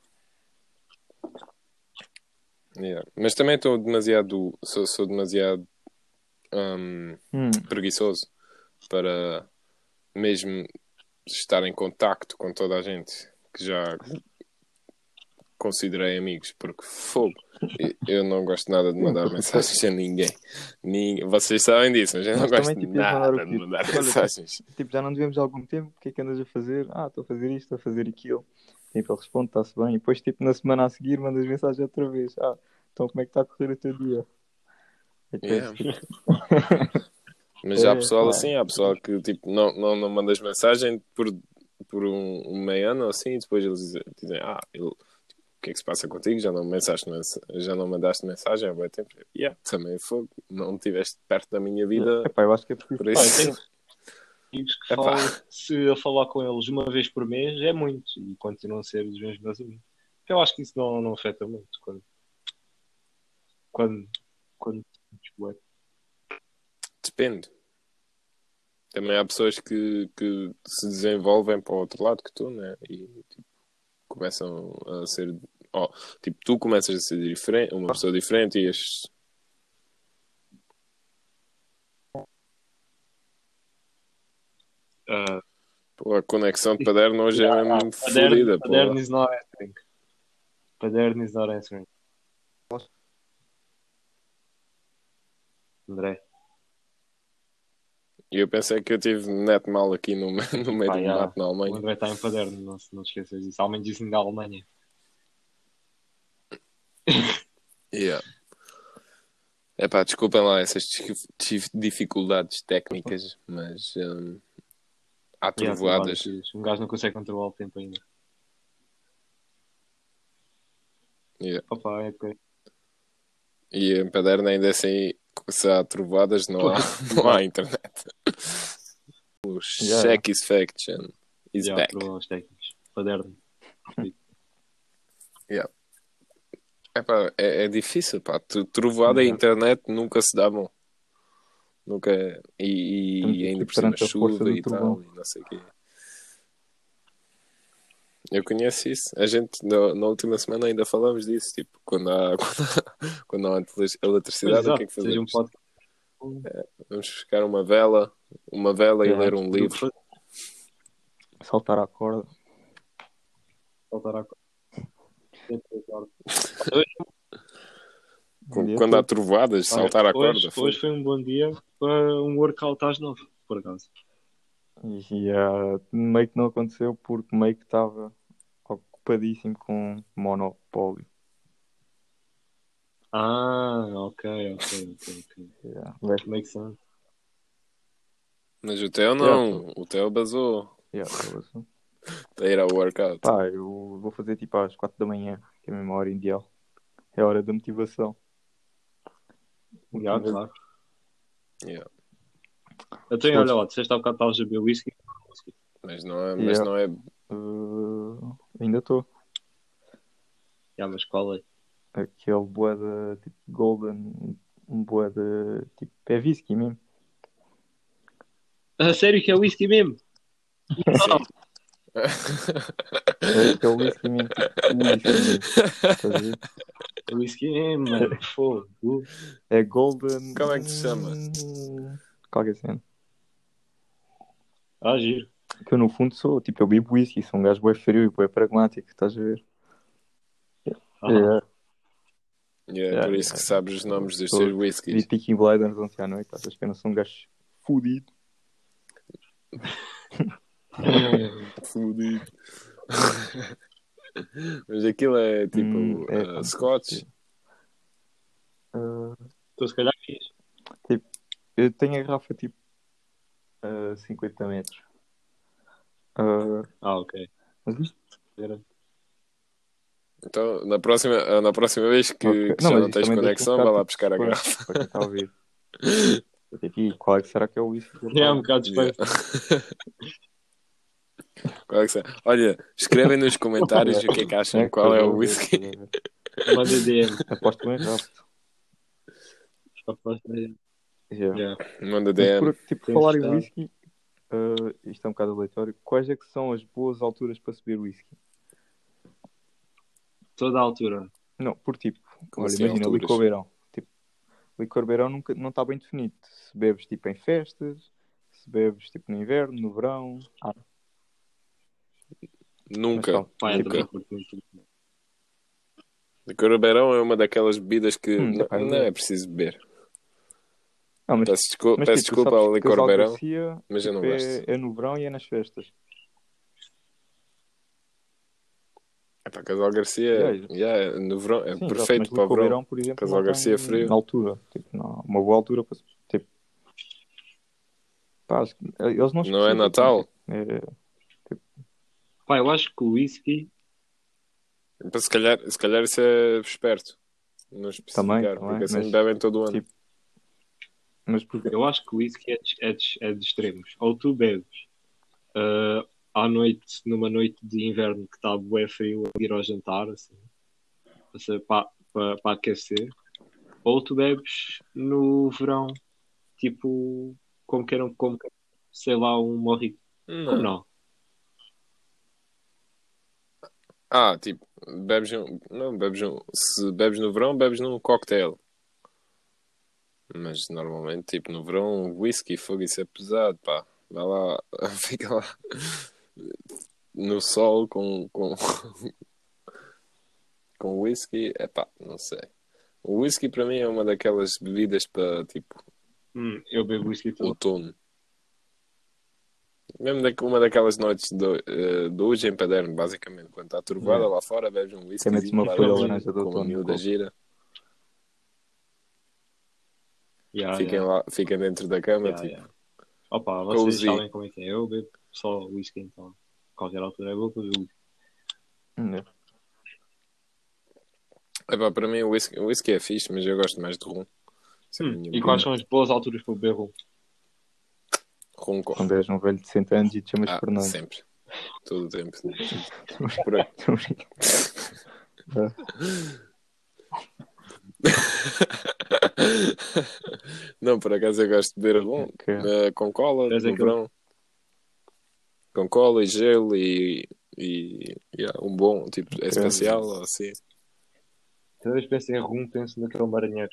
Yeah. Mas também estou demasiado, sou, sou demasiado hum, Hum, preguiçoso para mesmo estar em contacto com toda a gente que já considerei amigos, porque fogo, eu não gosto nada de mandar mensagens a ninguém. ninguém. Vocês sabem disso, mas eu não gosto também, tipo, nada de quê? mandar Olha, mensagens. tipo, já não devemos há algum tempo. O que é que andas a fazer? Ah, estou a fazer isto, estou a fazer aquilo. Tipo, ele responde, está-se bem. E depois, tipo, na semana a seguir, mandas mensagem outra vez. Ah, então como é que está a correr o teu dia? É é, Yeah. tipo, Mas há É, pessoal claro. assim, há pessoal que tipo, não, não, não mandas mensagem por, por um, um meio ano ou assim, e depois eles dizem, dizem, ah, ele, o que é que se passa contigo? Já não, mensaste, mensa- já não mandaste mensagem há bem tempo. Yeah, também foi, não estiveste perto da minha vida, Epá, eu acho que é preciso. por isso. Amigos que falam, se eu falar com eles uma vez por mês, é muito. E continuam a ser os meus meus amigos. Eu acho que isso não, não afeta muito quando. Quando. quando Depende. Também há pessoas que, que se desenvolvem para o outro lado que tu, né? E tipo, começam a ser. ó, tipo, tu começas a ser diferente, uma pessoa diferente e as. Pô, a conexão de paderno hoje é mesmo Paderno, fodida, pô. Paderno is not answering. Paderno is not answering. André. E eu pensei que eu tive net mal aqui no, no meio Pá, do já. mato na O Alemanha. André está em Paderno, não, se- não te esqueças disso. Ao menos dizem da Alemanha. Yeah. Epá, desculpem lá essas dif- dif- dificuldades técnicas, mas hum, há Yeah, trovoadas. Um gajo não consegue controlar o tempo ainda. Yeah. Opa, é ok. E em Paderno ainda assim, se há trovoadas, não há, não há internet. O Yeah. Satisfaction is Já, back. problemas técnicos. Paderno. Epá, é, é difícil, pá. Trovoada e Yeah. internet nunca se davam. Nunca. E, e ainda por cima a chuva e tal, e não sei o quê. Eu conheço isso. A gente, na, na última semana, ainda falamos disso. Tipo, quando há, quando há, quando há eletric- eletricidade, o que é que Exato, seja um fazemos? podcast. Vamos buscar uma vela, uma vela e Yeah, ler um livro. Saltar à corda. Voltar à... Com- dia Quando há Olha, saltar à hoje, corda. Hoje foi um bom dia para um workout às nove, por acaso. E ah, meio que não aconteceu porque meio que estava ocupadíssimo com monopólio. Ah, ok, ok, ok. ok. Yeah. Leste- Make sense. Mas o Theo não. O Theo basou. yeah, assim. Para ir ao workout. Pá, eu vou fazer tipo às 4 da manhã, que é a mesma hora ideal. É a hora da motivação. Já, claro. Yeah. Então, olha lá, disseste há bocado estavas a beber whisky. Mas não é. Mas Yeah. não é Uh, ainda estou. Já, mas qual é? Aquele boeda tipo golden, um boeda tipo é whisky mesmo. A sério que é whisky mesmo? É? É whisky mesmo, mano. Fogo. É golden. Como é que se chama? Hum, Qualquer cena. Ah, giro. Que eu no fundo sou, tipo, eu bebo whisky, sou um gajo bem frio e bem pragmático, estás a ver? Ah, É, Yeah, Yeah, por isso que yeah. sabes os nomes dos seus whiskies. Peaky Blinders ontem à noite, achas que eu não sou um gajo fudido? Fudido. Mas aquilo é tipo Hum, é, uh, Scotch. Uh, Então, se calhar fiz. eu tenho a garrafa tipo a 50 metros. Uh, Ah, ok. mas isto, Então, na próxima, uh, na próxima vez que, ok. que já mas não tens conexão, vai lá ficar, buscar a tipo, garrafa. Para quem está a ouvir. Tenho aqui, qual é que será que é o whisky? eu É um bocado Yeah. é? Olha, escrevem nos comentários o que é que acham, É, qual é o whisky. Manda DM. Aposto bem rápido. Aposto mesmo. Yeah. Yeah. Manda DM. por tipo, Tem falar em whisky, uh, isto é um bocado aleatório. Quais é que são as boas alturas para subir whisky? Toda a altura. Não, por tipo, Como olha, assim, imagina, alturas? licor beirão. Tipo, licor beirão nunca, não está bem definido. Se bebes tipo em festas, se bebes tipo no inverno, no verão. Ah, Nunca. Mas Nunca. Licor beirão é uma daquelas bebidas que Hum, não, não é preciso beber. não, mas, Peço, desculpa, mas peço tipo, desculpa ao licor Garcia, mas eu não tipo, gosto. é, é no verão e é nas festas. É para Casal Garcia, Yeah. yeah, no verão, é Sim, perfeito para o verão. beirão, por exemplo, Casal Garcia frio. Na altura. Tipo, não, uma boa altura para tipo, pá, eles não Não é Natal? É, Pá, eu acho que o whisky. Então, se calhar, se calhar isso é esperto. Não especificar, Também, também, porque assim mas- bebem todo o ano. tipo, mas porque Eu acho que o whisky é de, é de- é de extremos. Ou tu bebes ah, à noite, numa noite de inverno que está bué frio, a ir ao jantar, assim, para, para, para aquecer. Ou tu bebes no verão, tipo, como que era, como que, sei lá, um morrito. Como Não. não? Ah, tipo, bebes um, não, bebes um, se bebes no verão, bebes num cocktail. Mas normalmente, tipo, no verão, whisky, fogo, isso é pesado, pá. Vai lá, fica lá. no sol com, com, com whisky, é pá, não sei. O whisky para mim é uma daquelas bebidas para tipo Hum, eu bebo whisky todo. outono. Mesmo da- uma daquelas noites do, eh, de hoje em Paderno, basicamente, quando está turvada É. lá fora, bebes um whisky metes uma laranja de com miúda copo. gira, Yeah, fiquem, yeah, lá, fiquem dentro da cama, yeah, tipo, yeah. Opa, vocês Cozy. sabem como é que é. Eu bebo só whisky, então. Qualquer altura é bom para beber whisky. Epá, para mim o whisky, o whisky é fixe, mas eu gosto mais de rum. Hum, e quais são as boas alturas para beber rum? Rum com- Quando és um velho de 100 anos e te chamas Ah, Fernando. sempre. Todo o tempo. Por aí. Brincando. Não, por acaso eu gosto de beber rum Ok. eh, com cola, no aquele- verão. Com cola e gelo e, e yeah, um bom, tipo, é especial ou assim. Cada vez que penso em rum, penso naquele marinheiro.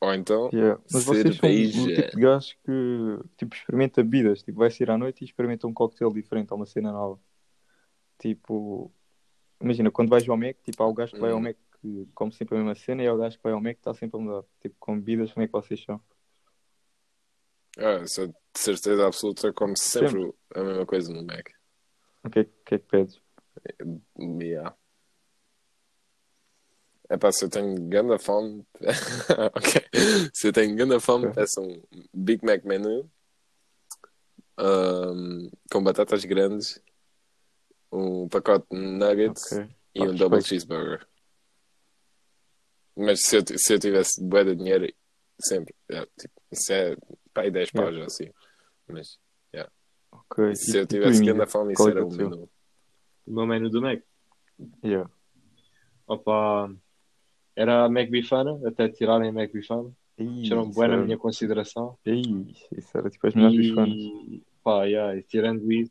Ou então, Yeah. Mas vocês são o Cerveja. tipo de gajos que tipo, experimenta bebidas. Tipo, vai sair à noite e experimenta um cocktail diferente, ou uma cena nova. Tipo, imagina, quando vais ao Mac, tipo, há o gajo que vai ao Hum. Mac que come sempre a mesma cena e há o gajo que vai ao Mac que está sempre a mudar. Tipo, com bebidas, como é que vocês são? ah, sou de certeza absoluta, como sempre a mesma coisa no Mac. O que é, que, é que pedes? Yeah. É pá, se eu tenho grande fome, ok. Se eu tenho grande fome, Ok. peço um Big Mac menu ahm, com batatas grandes, um pacote de nuggets Ok. e Ah, um double respeito. cheeseburger. Mas se eu, se eu tivesse bué de dinheiro, sempre, é, tipo, isso é pá, aí 10 paus ou assim. Mas ok. se E- eu tu, tivesse grande fome, isso é era é o menu. O meu menu do Mac. Yeah. Opa, era a Mac Bifana, até tirarem a Bifana. Isso bué na era- minha consideração. Ih, isso era tipo as melhores bifanas. E, pá, yeah, e tirando isso.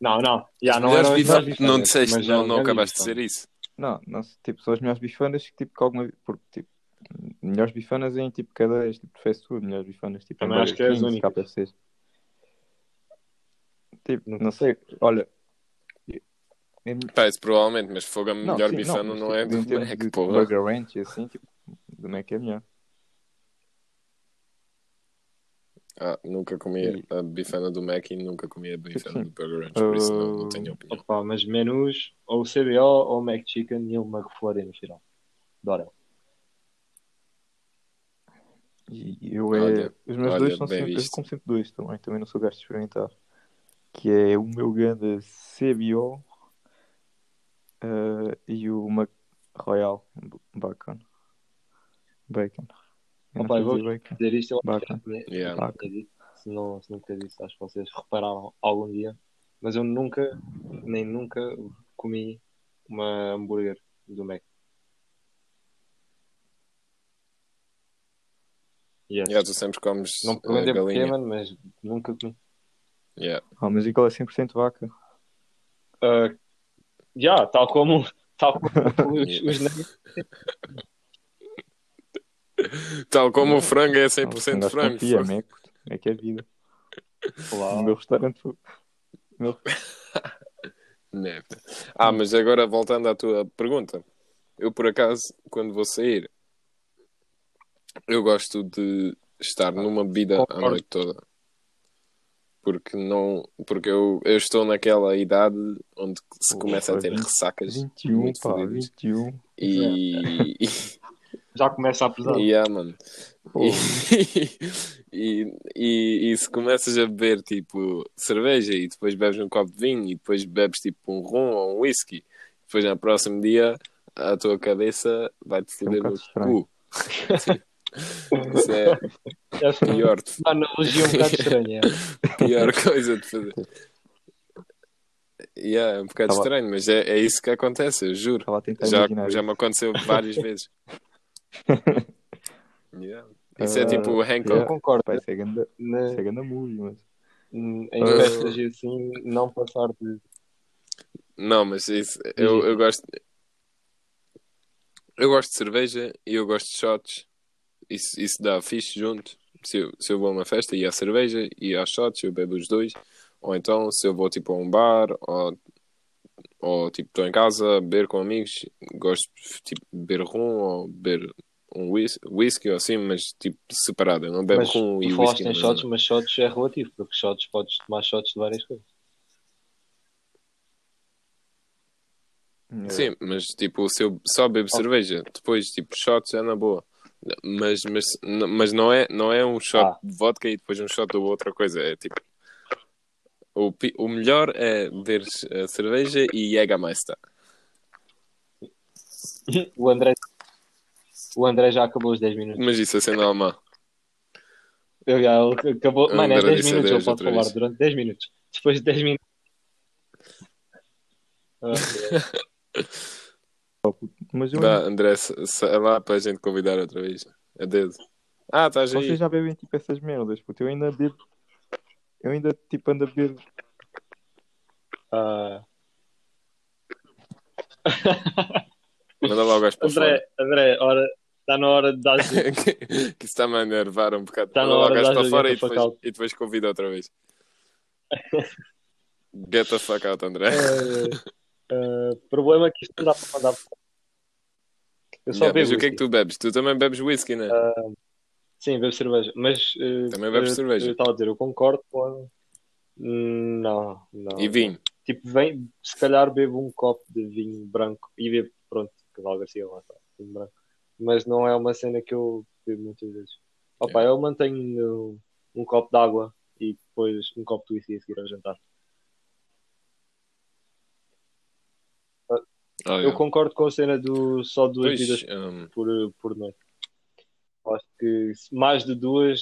Não, não. Yeah, não as bifanas- melhores não bifanas, disseste, mas não, não acabaste de bifanas. dizer isso. Não, não, tipo, são as melhores bifanas que tipo que alguma porque tipo melhores bifanas em tipo cadeias, tipo fast food, melhores bifanas tipo Também acho que é as únicas. KFCs. Tipo, Não não sei, olha. Pá, isso provavelmente, mas fogo a Não, melhor sim, bifana mas, não, é tipo, do em termos Mac, de porra. Burger Ranch e assim, tipo, do Mac é melhor. Ah, nunca comi E- a bifana do Mac e nunca comi a bifana sim. do Burger Ranch, por isso não, não tenho opinião. Opa, mas menus, ou CBO ou Mac Chicken e uma reflorei no final. Adoro. E eu é. Olha, os meus olha, dois são sempre. Eu como sempre dois também, também não sou gajo de experimentar. Que é o meu grande CBO eh, e o Mac Royal Bacon. Bacon. Eu Opa, vou dizer bacon. dizer isto, eu Bacon. Yeah. nunca tinha dito. se não, se nunca disse, acho que vocês repararam algum dia. Mas eu nunca, nem nunca comi uma hambúrguer do Mac. Yes. Yeah, tu sempre comes Não a perguntei porquê, galinha. mano, mas nunca comi. Yeah. Ah, mas igual é 100% vaca. Ah, Já, tal como, tal como os, os nuggets. Tal como o frango é Não, 100% um gajo frango. confia, Mac. Mac é vida. No meu restaurante. o meu- Né. Ah, mas agora voltando à tua pergunta. Eu, por acaso, quando vou sair, eu gosto de estar numa bebida a noite toda. Porque, não, porque eu, eu estou naquela idade onde se começa a ter vinte- ressacas 21, muito pá, fodidas. 21. E, e, Já começa a pesar. e, yeah, mano. E, e, e, e se começas a beber tipo cerveja e depois bebes um copo de vinho e depois bebes tipo um rum ou um whisky, depois no próximo dia a tua cabeça vai-te É um foder no bocado estranho. cu. Isso é Acho a pior, de- uma analogia um bocado estranha. pior coisa de fazer. Yeah, é um bocado Tava- estranho, mas é, é isso que acontece, eu juro. Já, já me aconteceu várias vezes. Yeah. Isso é Ah, tipo o Hancock. Eu yeah. concordo. Pá, isso é ganda, Na- isso é ganda movie, mas... em Ah. festas e assim, não passar de. Não, mas isso, eu, eu gosto. Eu gosto de cerveja e eu gosto de shots. Isso, isso dá fixe junto. Se eu, se eu vou a uma festa e há cerveja e há shots, eu bebo os dois. ou então se eu vou tipo a um bar, ou, ou tipo estou em casa a beber com amigos, gosto tipo de beber rum ou beber um whis- whisky ou assim, mas tipo separado. Eu não bebo Mas rum e whisky. em na shots, mas shots é relativo, porque shots podes tomar shots de várias coisas. Yeah. Sim, mas tipo, se eu só bebo cerveja, depois tipo, shots é na boa. Mas, mas, mas não, é, não é um shot Ah. de vodka e depois um shot de outra coisa. É tipo. O, o melhor é beber eh, cerveja e Jägermeister. O André, o André já acabou os 10 minutos. Mas isso é sendo alemão. Eu já, ele acabou. Mano, é André 10 disse minutos, ele 10 pode outra falar vez. durante 10 minutos. Depois de 10 minutos. Ah, Mas eu Dá, André, sa- sai lá para a gente convidar outra vez. Adeus. Ah, estás aí. Vocês já bebem tipo essas merdas, puto. Eu ainda bebo. Eu ainda tipo ando a beber. ah. Manda logo as para fora. André, André, ora, está na hora de dar que, que está-me a enervar um bocado. Tá na Manda hora de dar para fora e get the fuck depois, out. e depois convida outra vez. Get the fuck out, André. Uh, problema é que isto não dá para mandar. Eu só Yeah, bebo. mas o que é que tu bebes? Tu também bebes whisky, né? Sim, bebo cerveja. Mas. uh, Também bebes uh, cerveja? Eu estava a dizer, eu concordo com. Não, não. e vinho. Tipo, vem, se calhar bebo um copo de vinho branco e bebo, pronto, Casal Garcia lá está, vinho branco. Mas não é uma cena que eu bebo muitas vezes. Opa, eu mantenho uh, um copo de água e depois um copo de whisky a seguir ao jantar. Ah, Eu concordo com a cena do só duas Pois, vidas um, por, por noite. Acho que mais de duas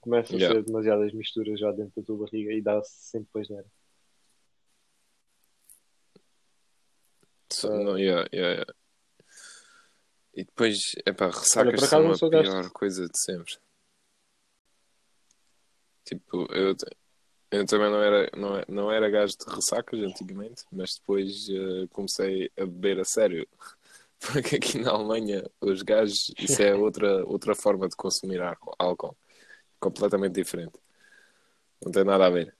começam a Yeah. ser demasiadas misturas já dentro da tua barriga e dá-se sempre pois nada. so- não, yeah, yeah, yeah. E depois, epá, ressacas são não a pior coisa de sempre. Tipo, eu, eu também não era, não, não era gajo de ressacas antigamente, mas depois eh, comecei a beber a sério. Porque aqui na Alemanha, os gajos, isso é outra, outra forma de consumir álcool. Completamente diferente. Não tem nada a ver.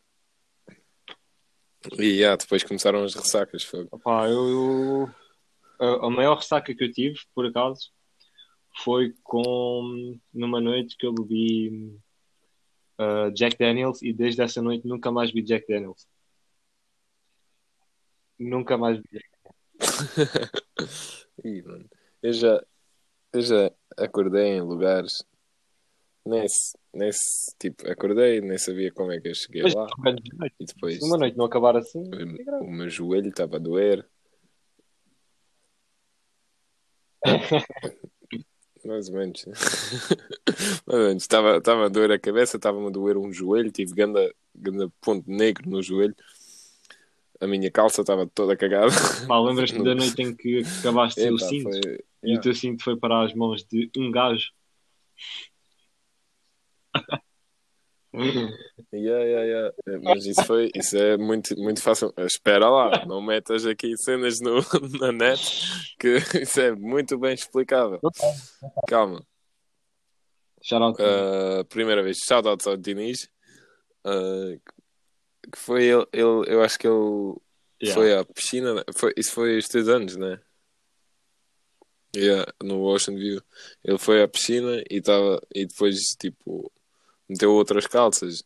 E yeah, depois começaram as ressacas. Foi. Opá, eu, eu- a maior ressaca que eu tive, por acaso, foi com numa noite que eu bebi uh, Jack Daniels e desde essa noite nunca mais vi Jack Daniels. Nunca mais vi. Ih, mano, eu já, eu já acordei em lugares. Nesse, nesse tipo, acordei, nem sabia como é que eu cheguei Mas lá. de. E depois Se uma noite não acabar assim, o, o meu joelho estava a doer. Mais ou menos. Mais ou menos. Estava, estava a doer a cabeça, estava-me a doer um joelho, tive ganda, ganda ponto negro no joelho. A minha calça estava toda cagada. pá, lembras-te da noite em que acabaste o Epá, cinto foi- e o yeah. teu cinto foi para as mãos de um gajo. Yeah, yeah, yeah. É, Mas isso foi, isso é muito, muito fácil. Espera lá, não metas aqui cenas no, na net que isso é muito bem explicável. Calma. Shout out. Uh, primeira vez, shoutouts ao Diniz. Uh, que foi ele, ele, eu acho que ele Yeah. foi à piscina. né? Foi, isso foi os três anos, né? Yeah, no Ocean View. Ele foi à piscina e, tava, e depois, tipo, meteu outras calças.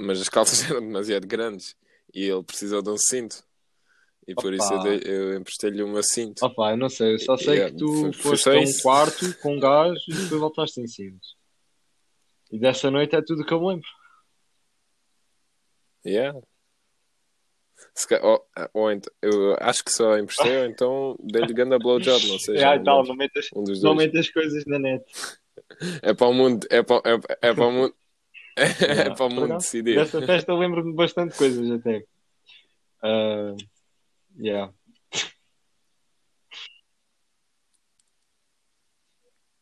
Mas as calças eram demasiado grandes e ele precisou de um cinto. E por isso eu, Opa. dei- eu emprestei-lhe o meu cinto. Opa, eu não sei, eu só sei Yeah, que tu foste a um isso. quarto com um gajo e depois voltaste em cima. E dessa noite é tudo que eu me lembro. Yeah. Ca- ou, ou ent- eu acho que só emprestei, ou então dei-lhe ganda blowjob, não sei. Ah, não tal, não metas, Um não metas coisas na net. É para o mundo, é para, é, é para o mundo, é, Yeah. para o mundo decidir. Dessa festa eu lembro-me de bastante coisas até. Ah, yeah.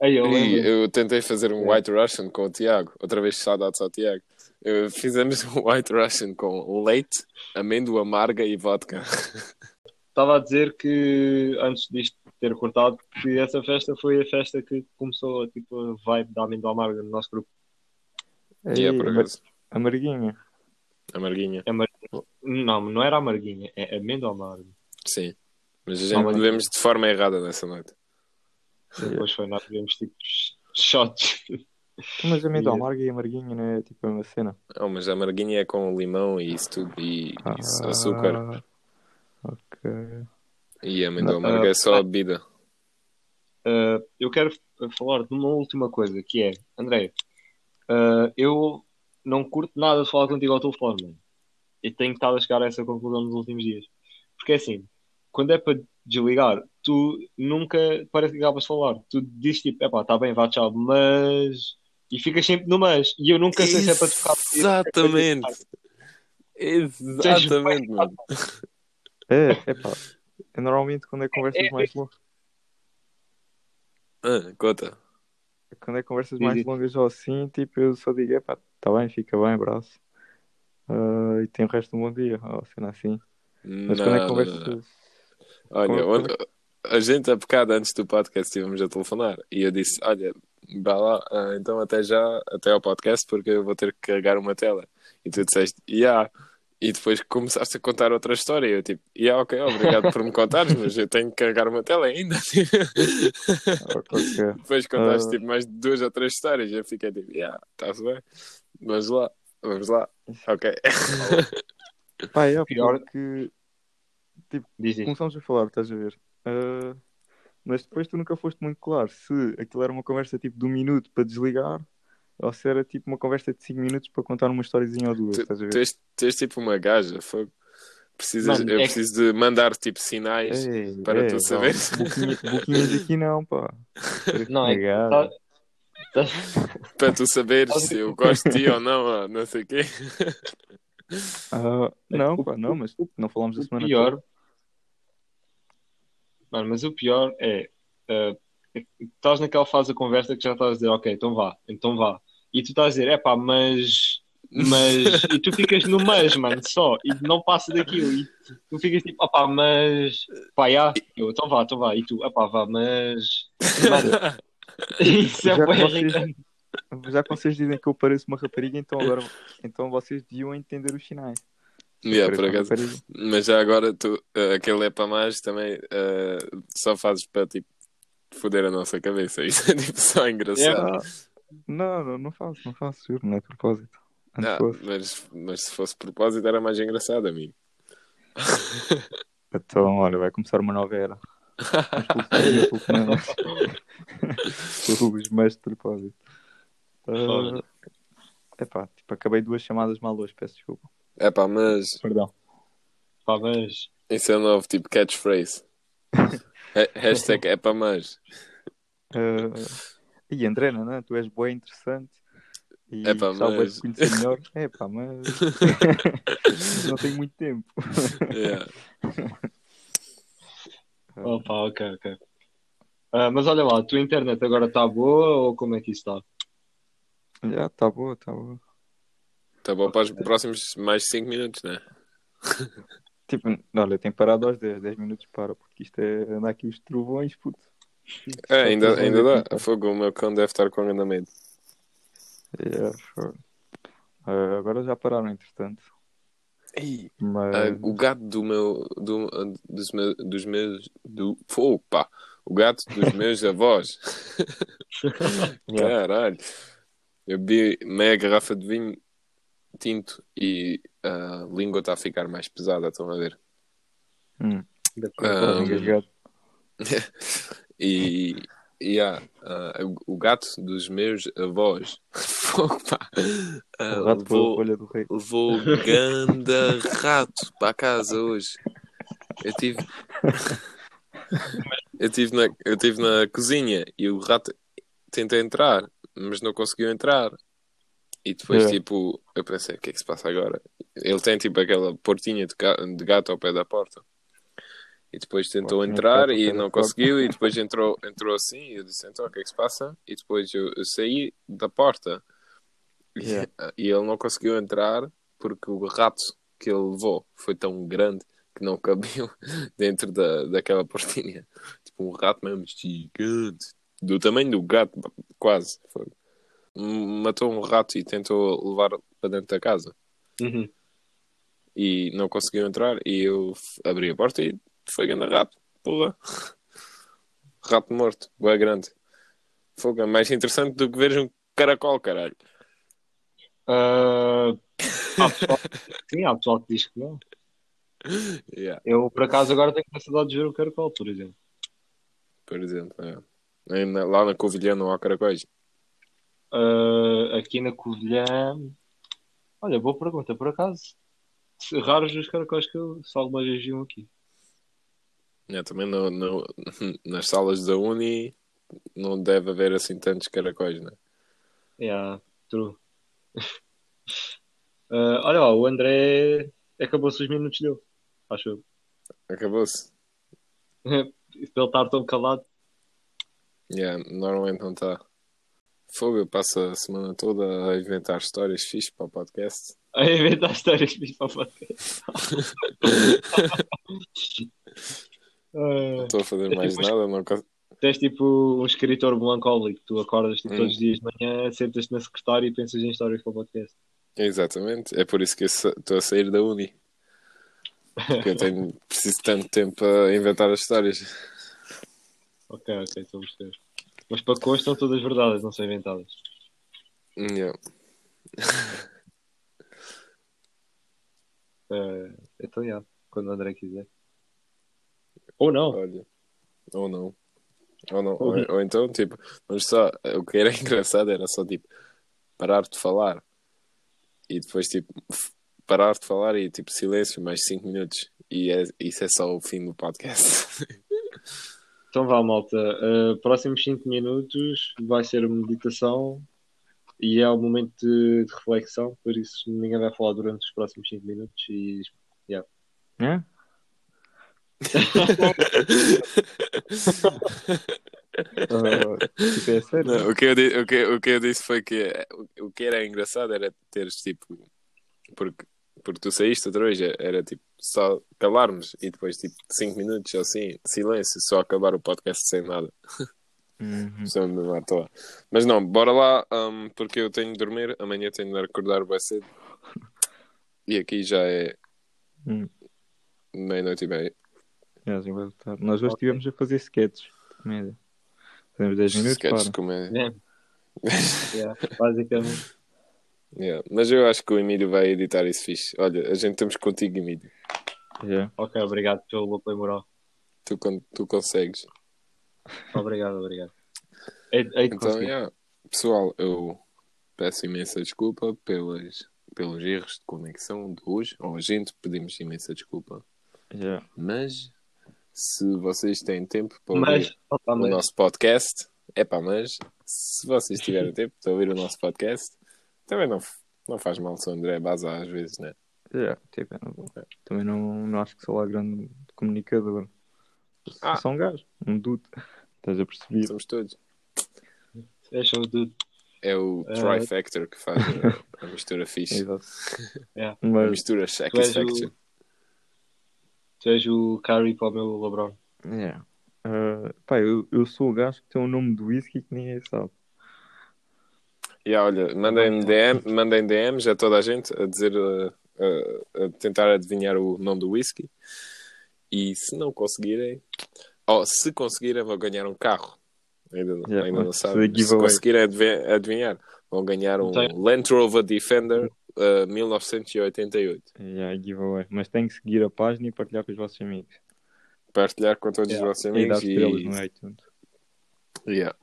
Aí eu E eu tentei fazer um. White Russian com o Tiago, outra vez shoutouts ao Tiago. Eu- Fizemos um White Russian com leite, amêndoa amarga e vodka. Estava a dizer que antes disto ter cortado, que essa festa foi a festa que começou tipo, a vibe da amêndoa amarga no nosso grupo. E é por Ei, acaso. Amarguinha. Amarguinha. Não, não era amarguinha, é amêndoa amarga. Sim. Mas a gente Amarguinha. bebemos de forma errada nessa noite. Depois foi, nós bebemos tipo sh- shots. Mas amendoim Yeah. amarga e amarguinho não é tipo uma cena. Oh, mas a amarguinha é com limão e isso tudo. E, Ah, e açúcar. Ok. E a amendoa Não, amarga ah, é só a bebida. Uh, eu quero falar de uma última coisa, que é, André, uh, eu não curto nada de falar contigo ao telefone, mano. E tenho estado a chegar a essa conclusão nos últimos dias. Porque é assim, quando é para desligar, tu nunca parece que acabas de falar. Tu dizes tipo, epá, tá bem, vá, tchau, mas. E ficas sempre no mas. E eu nunca sei se é para tocar. Exatamente. Exatamente, mano. É, é É normalmente quando é conversas mais longas. Ah, conta. Quando é conversas mais longas ou assim, tipo, eu só digo, é pá, tá bem, fica bem, abraço. Ah, e tem o resto do bom dia, ou cena assim. Mas quando é Não, conversas. não, não. Olha, a gente a bocado antes do podcast estivemos a telefonar e eu disse: Olha, vá lá, ah, então até já, até ao podcast, porque eu vou ter que carregar uma tela. E tu disseste: Yeah. E depois começaste a contar outra história. E eu tipo: Yeah, ok, obrigado por me contares, mas eu tenho que carregar uma tela ainda. Ok. depois contaste Ah. tipo mais duas ou três histórias. E eu fiquei tipo: Yeah, está-se bem, vamos lá, vamos lá, ok. Pá, é Pior- porque isso. começamos a falar, estás a ver? Ah, mas depois tu nunca foste muito claro se aquilo era uma conversa tipo de um minuto para desligar ou se era tipo uma conversa de cinco minutos para contar uma historiezinha ou duas, Tu, estás a tu ver? és, tu és tipo uma gaja, fogo. Precisas, Mano, eu é preciso de mandar tipo sinais. Ei, para ei, tu. Boquinha- Boquinhas aqui não, pá. Não, é que Negado. tá- para tu saberes se eu gosto de ti ou não, não sei o quê. Ah, não, pá, não, mas não falamos da o semana pior. toda. Mano, mas o pior é. uh, é que estás naquela fase da conversa que já estás a dizer, ok, então vá, então vá. E tu estás a dizer, é pá, mas. Mas. e tu ficas no mas, mano, só. E não passa daquilo. E tu ficas tipo, opá, mas. Pá, já. Eu, então vá, então vá. E tu, opá, vá, mas. Mano, isso é Já vocês-. Já que vocês dizem que eu pareço uma rapariga, então agora então vocês deviam entender os sinais. Yeah, por acaso. Mas já agora tu, uh, aquele é para mais também uh, só fazes para tipo foder a nossa cabeça. Isso é tipo só engraçado. Ah, não, não, não faço, não faço, juro, não é propósito. Antes Ah, fosse. mas, mas se fosse propósito era mais engraçado, amigo. Então, olha, vai começar uma nova era. Os mas de propósito. É epá, tipo, acabei duas chamadas mal hoje, peço desculpa. É pá, mas Perdão. Pá, mas. isso é novo tipo catchphrase. Ha- Hashtag é para mais. Uh, e André, não, não, tu és boa interessante. E Epá, gostava mas- de conhecer melhor. É pá, mas não tenho muito tempo. Yeah. Opa, ok, ok. Ah, mas olha lá, a tua internet agora está boa ou como é que isso está? Já, tá boa, tá boa. Tá bom para os próximos mais 5 minutos, né? Tipo, olha, tem parado aos 10, 10 minutos para, porque isto é andar aqui os trovões, puto. É, ainda, ainda dá. Fogo, o meu cão deve estar com andamento. É. Ah, agora já pararam, entretanto. Ei, Mas ah, o gato do meu. Do, dos, meus, dos meus. Do, opa! O gato dos meus avós. Yeah. Caralho. Eu bebi meia garrafa de vinho tinto e a língua está a ficar mais pesada, estão a ver? hum, engasgado. E, e ah, ah, o, o gato dos meus avós pá. Ah, o levou, do rei. levou ganda rato para casa hoje. Eu tive. eu, tive na, eu tive na cozinha e o rato tentou entrar, mas não conseguiu entrar. E depois, É. tipo, eu pensei, o que é que se passa agora? Ele tem, tipo, aquela portinha de gato ao pé da porta. E depois tentou entrar ao e não conseguiu. E depois entrou, entrou assim. E eu disse, então, o que é que se passa? E depois eu, eu saí da porta. E- Yeah. E ele não conseguiu entrar porque o rato que ele levou foi tão grande que não cabia dentro da, daquela portinha. Tipo, um rato mesmo gigante. Do tamanho do gato, quase. Foi. Matou um rato e tentou levar para dentro da casa. Uhum. e não conseguiu entrar e eu abri a porta e foi grande rato. Porra. Rato morto, boé grande. Fogo, é mais interessante do que veres um caracol, caralho. Ah, há pessoal, sim, há pessoal que diz que não. Yeah, Eu, por acaso, agora tenho capacidade de ver o caracol, por exemplo. por exemplo. é. Lá na Covilhã não há caracóis. Ah, aqui na Covilhã. Olha, boa pergunta, por acaso. Raros os caracóis que eu só alguma vez um aqui. É, também no, no- nas salas da Uni não deve haver assim tantos caracóis, né? Yeah, true. Ah, olha lá, o André acabou-se os minutos dele. Acho eu. Acabou-se. Ele estar tão calado. Yeah, normalmente não está. Fogo, eu passo a semana toda a inventar histórias fixes para o podcast. A inventar histórias fixe para o podcast. Não Ah, estou a fazer É mais tipo- nada, não és tipo um escritor melancólico. Tu acordas tipo, Hum. todos os dias de manhã, sentas-te na secretária e pensas em histórias para o podcast. Exatamente, é por isso que estou a sair da Uni. Porque eu tenho, preciso de tanto tempo para inventar as histórias. Ok, ok, estou a perceber. Mas para constam todas verdades, não são inventadas. Yeah. Ah, então, já, quando o André quiser. Ou não. Olha, ou não. Ou não. Ou, ou então, tipo, mas só, o que era engraçado era só, tipo, parar de falar e depois, tipo, parar de falar e, tipo, silêncio, mais 5 minutos. E é, isso é só o fim do podcast. Então vá, malta. Uh, próximos 5 minutos vai ser a meditação e é o momento de, de reflexão, por isso ninguém vai falar durante os próximos 5 minutos e É? Ah, tipo, é sério? Não, o, que eu, di- o, que, o que eu disse foi que o, o que era engraçado era teres, tipo, porque, porque tu saíste outra vez, era, tipo, só calarmos e depois, tipo, 5 minutos assim, silêncio, só acabar o podcast sem nada. Uhum. Só mesmo à toa. Mas não, bora lá, hum, porque eu tenho de dormir, amanhã tenho de acordar bem cedo. E aqui já é Hum. meia-noite e meia. É, assim vai voltar. Nós hoje estivemos a fazer sketches de comédia. Fazemos 10 minutos, Sketches de para. comédia. é, yeah, basicamente. Yeah. Mas eu acho que o Emílio vai editar isso fixe. Olha, a gente temos contigo, Emílio. Já. Ok, obrigado pelo apoio moral. Tu, con- tu consegues. Obrigado, obrigado. Hei, hei de Então, conseguir. yeah. pessoal, eu peço imensa desculpa pelas, pelos erros de conexão de hoje. Ou a gente pedimos imensa desculpa. Já. Mas se vocês têm tempo para Mas, ouvir opa, o mas, nosso podcast, é pá, mas se vocês tiverem tempo para ouvir o nosso podcast, também não, não faz mal se o André baza às vezes, né? Já. Tipo, não vou- Também não, não acho que sou lá grande comunicador. Sou Ah. só um gajo, um dude. Estás a perceber? Somos todos. o dude. É o Ah. Trifactor que faz a, a mistura fixe. Exato. Yeah. A Mas, mistura Tu és Satisfaction. Tu és o Curry para o meu LeBron. yeah. Ah, pá, eu, eu sou o gajo que tem o nome do whisky que ninguém sabe. E olha, mandem DM, mandem DMs a toda a gente a dizer, uh, uh, a tentar adivinhar o nome do whisky. E se não conseguirem, ou se conseguirem, vão ganhar um carro. Ainda, não- Yeah, ainda não sabem. Se conseguirem adivinhar, vão ganhar um Tem. Land Rover Defender uh, 1988. Yeah, giveaway. Mas tem que seguir a página e partilhar com os vossos amigos. Partilhar com todos Yeah. os vossos E dar amigos. estrelas E, no iTunes. Yeah.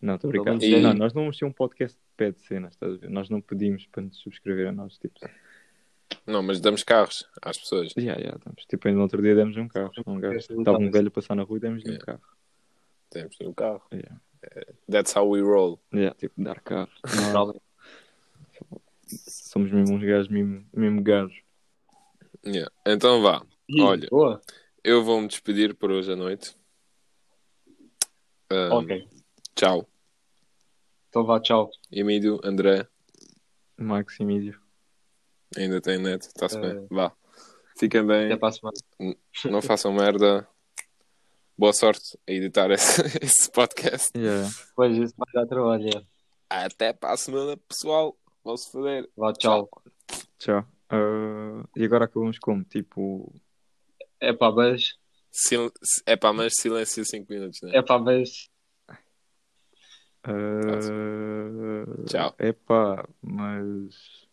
Não, estou a brincar. E- Não, nós não vamos ser um podcast que pede cenas, estás a ver? Nós não pedimos para nos subscrever a nós. Tipo, Não, mas damos carros às pessoas. yeah, yeah, damos. tipo ainda no outro dia demos um carro. Um gajo. Estava um velho a passar na rua e demos-lhe um Yeah. carro. Temos um carro. Yeah. That's how we roll. Yeah, tipo, dar carro. Moral. Somos mesmo uns gajos, mesmo, mesmo gajos. Yeah. Então vá. Ih, Olha. Boa. Eu vou me despedir por hoje à noite. Um, Ok. Tchau. Então vá, tchau. Emílio, André, Maximídio. ainda tem net, está-se Eh. bem. Vá. Fiquem bem, Até para a semana. não façam merda. Boa sorte a editar esse, esse podcast. Yeah. Pois isso vai dar trabalho. é. Até para a semana, pessoal. Vão se foder. Vá, tchau. Tchau. Ah, e agora acabamos como? Tipo, É pá, mas. Sil... É pá, mas silêncio 5 minutos, né? É pá, mas. ah, Tchau. Epá, mas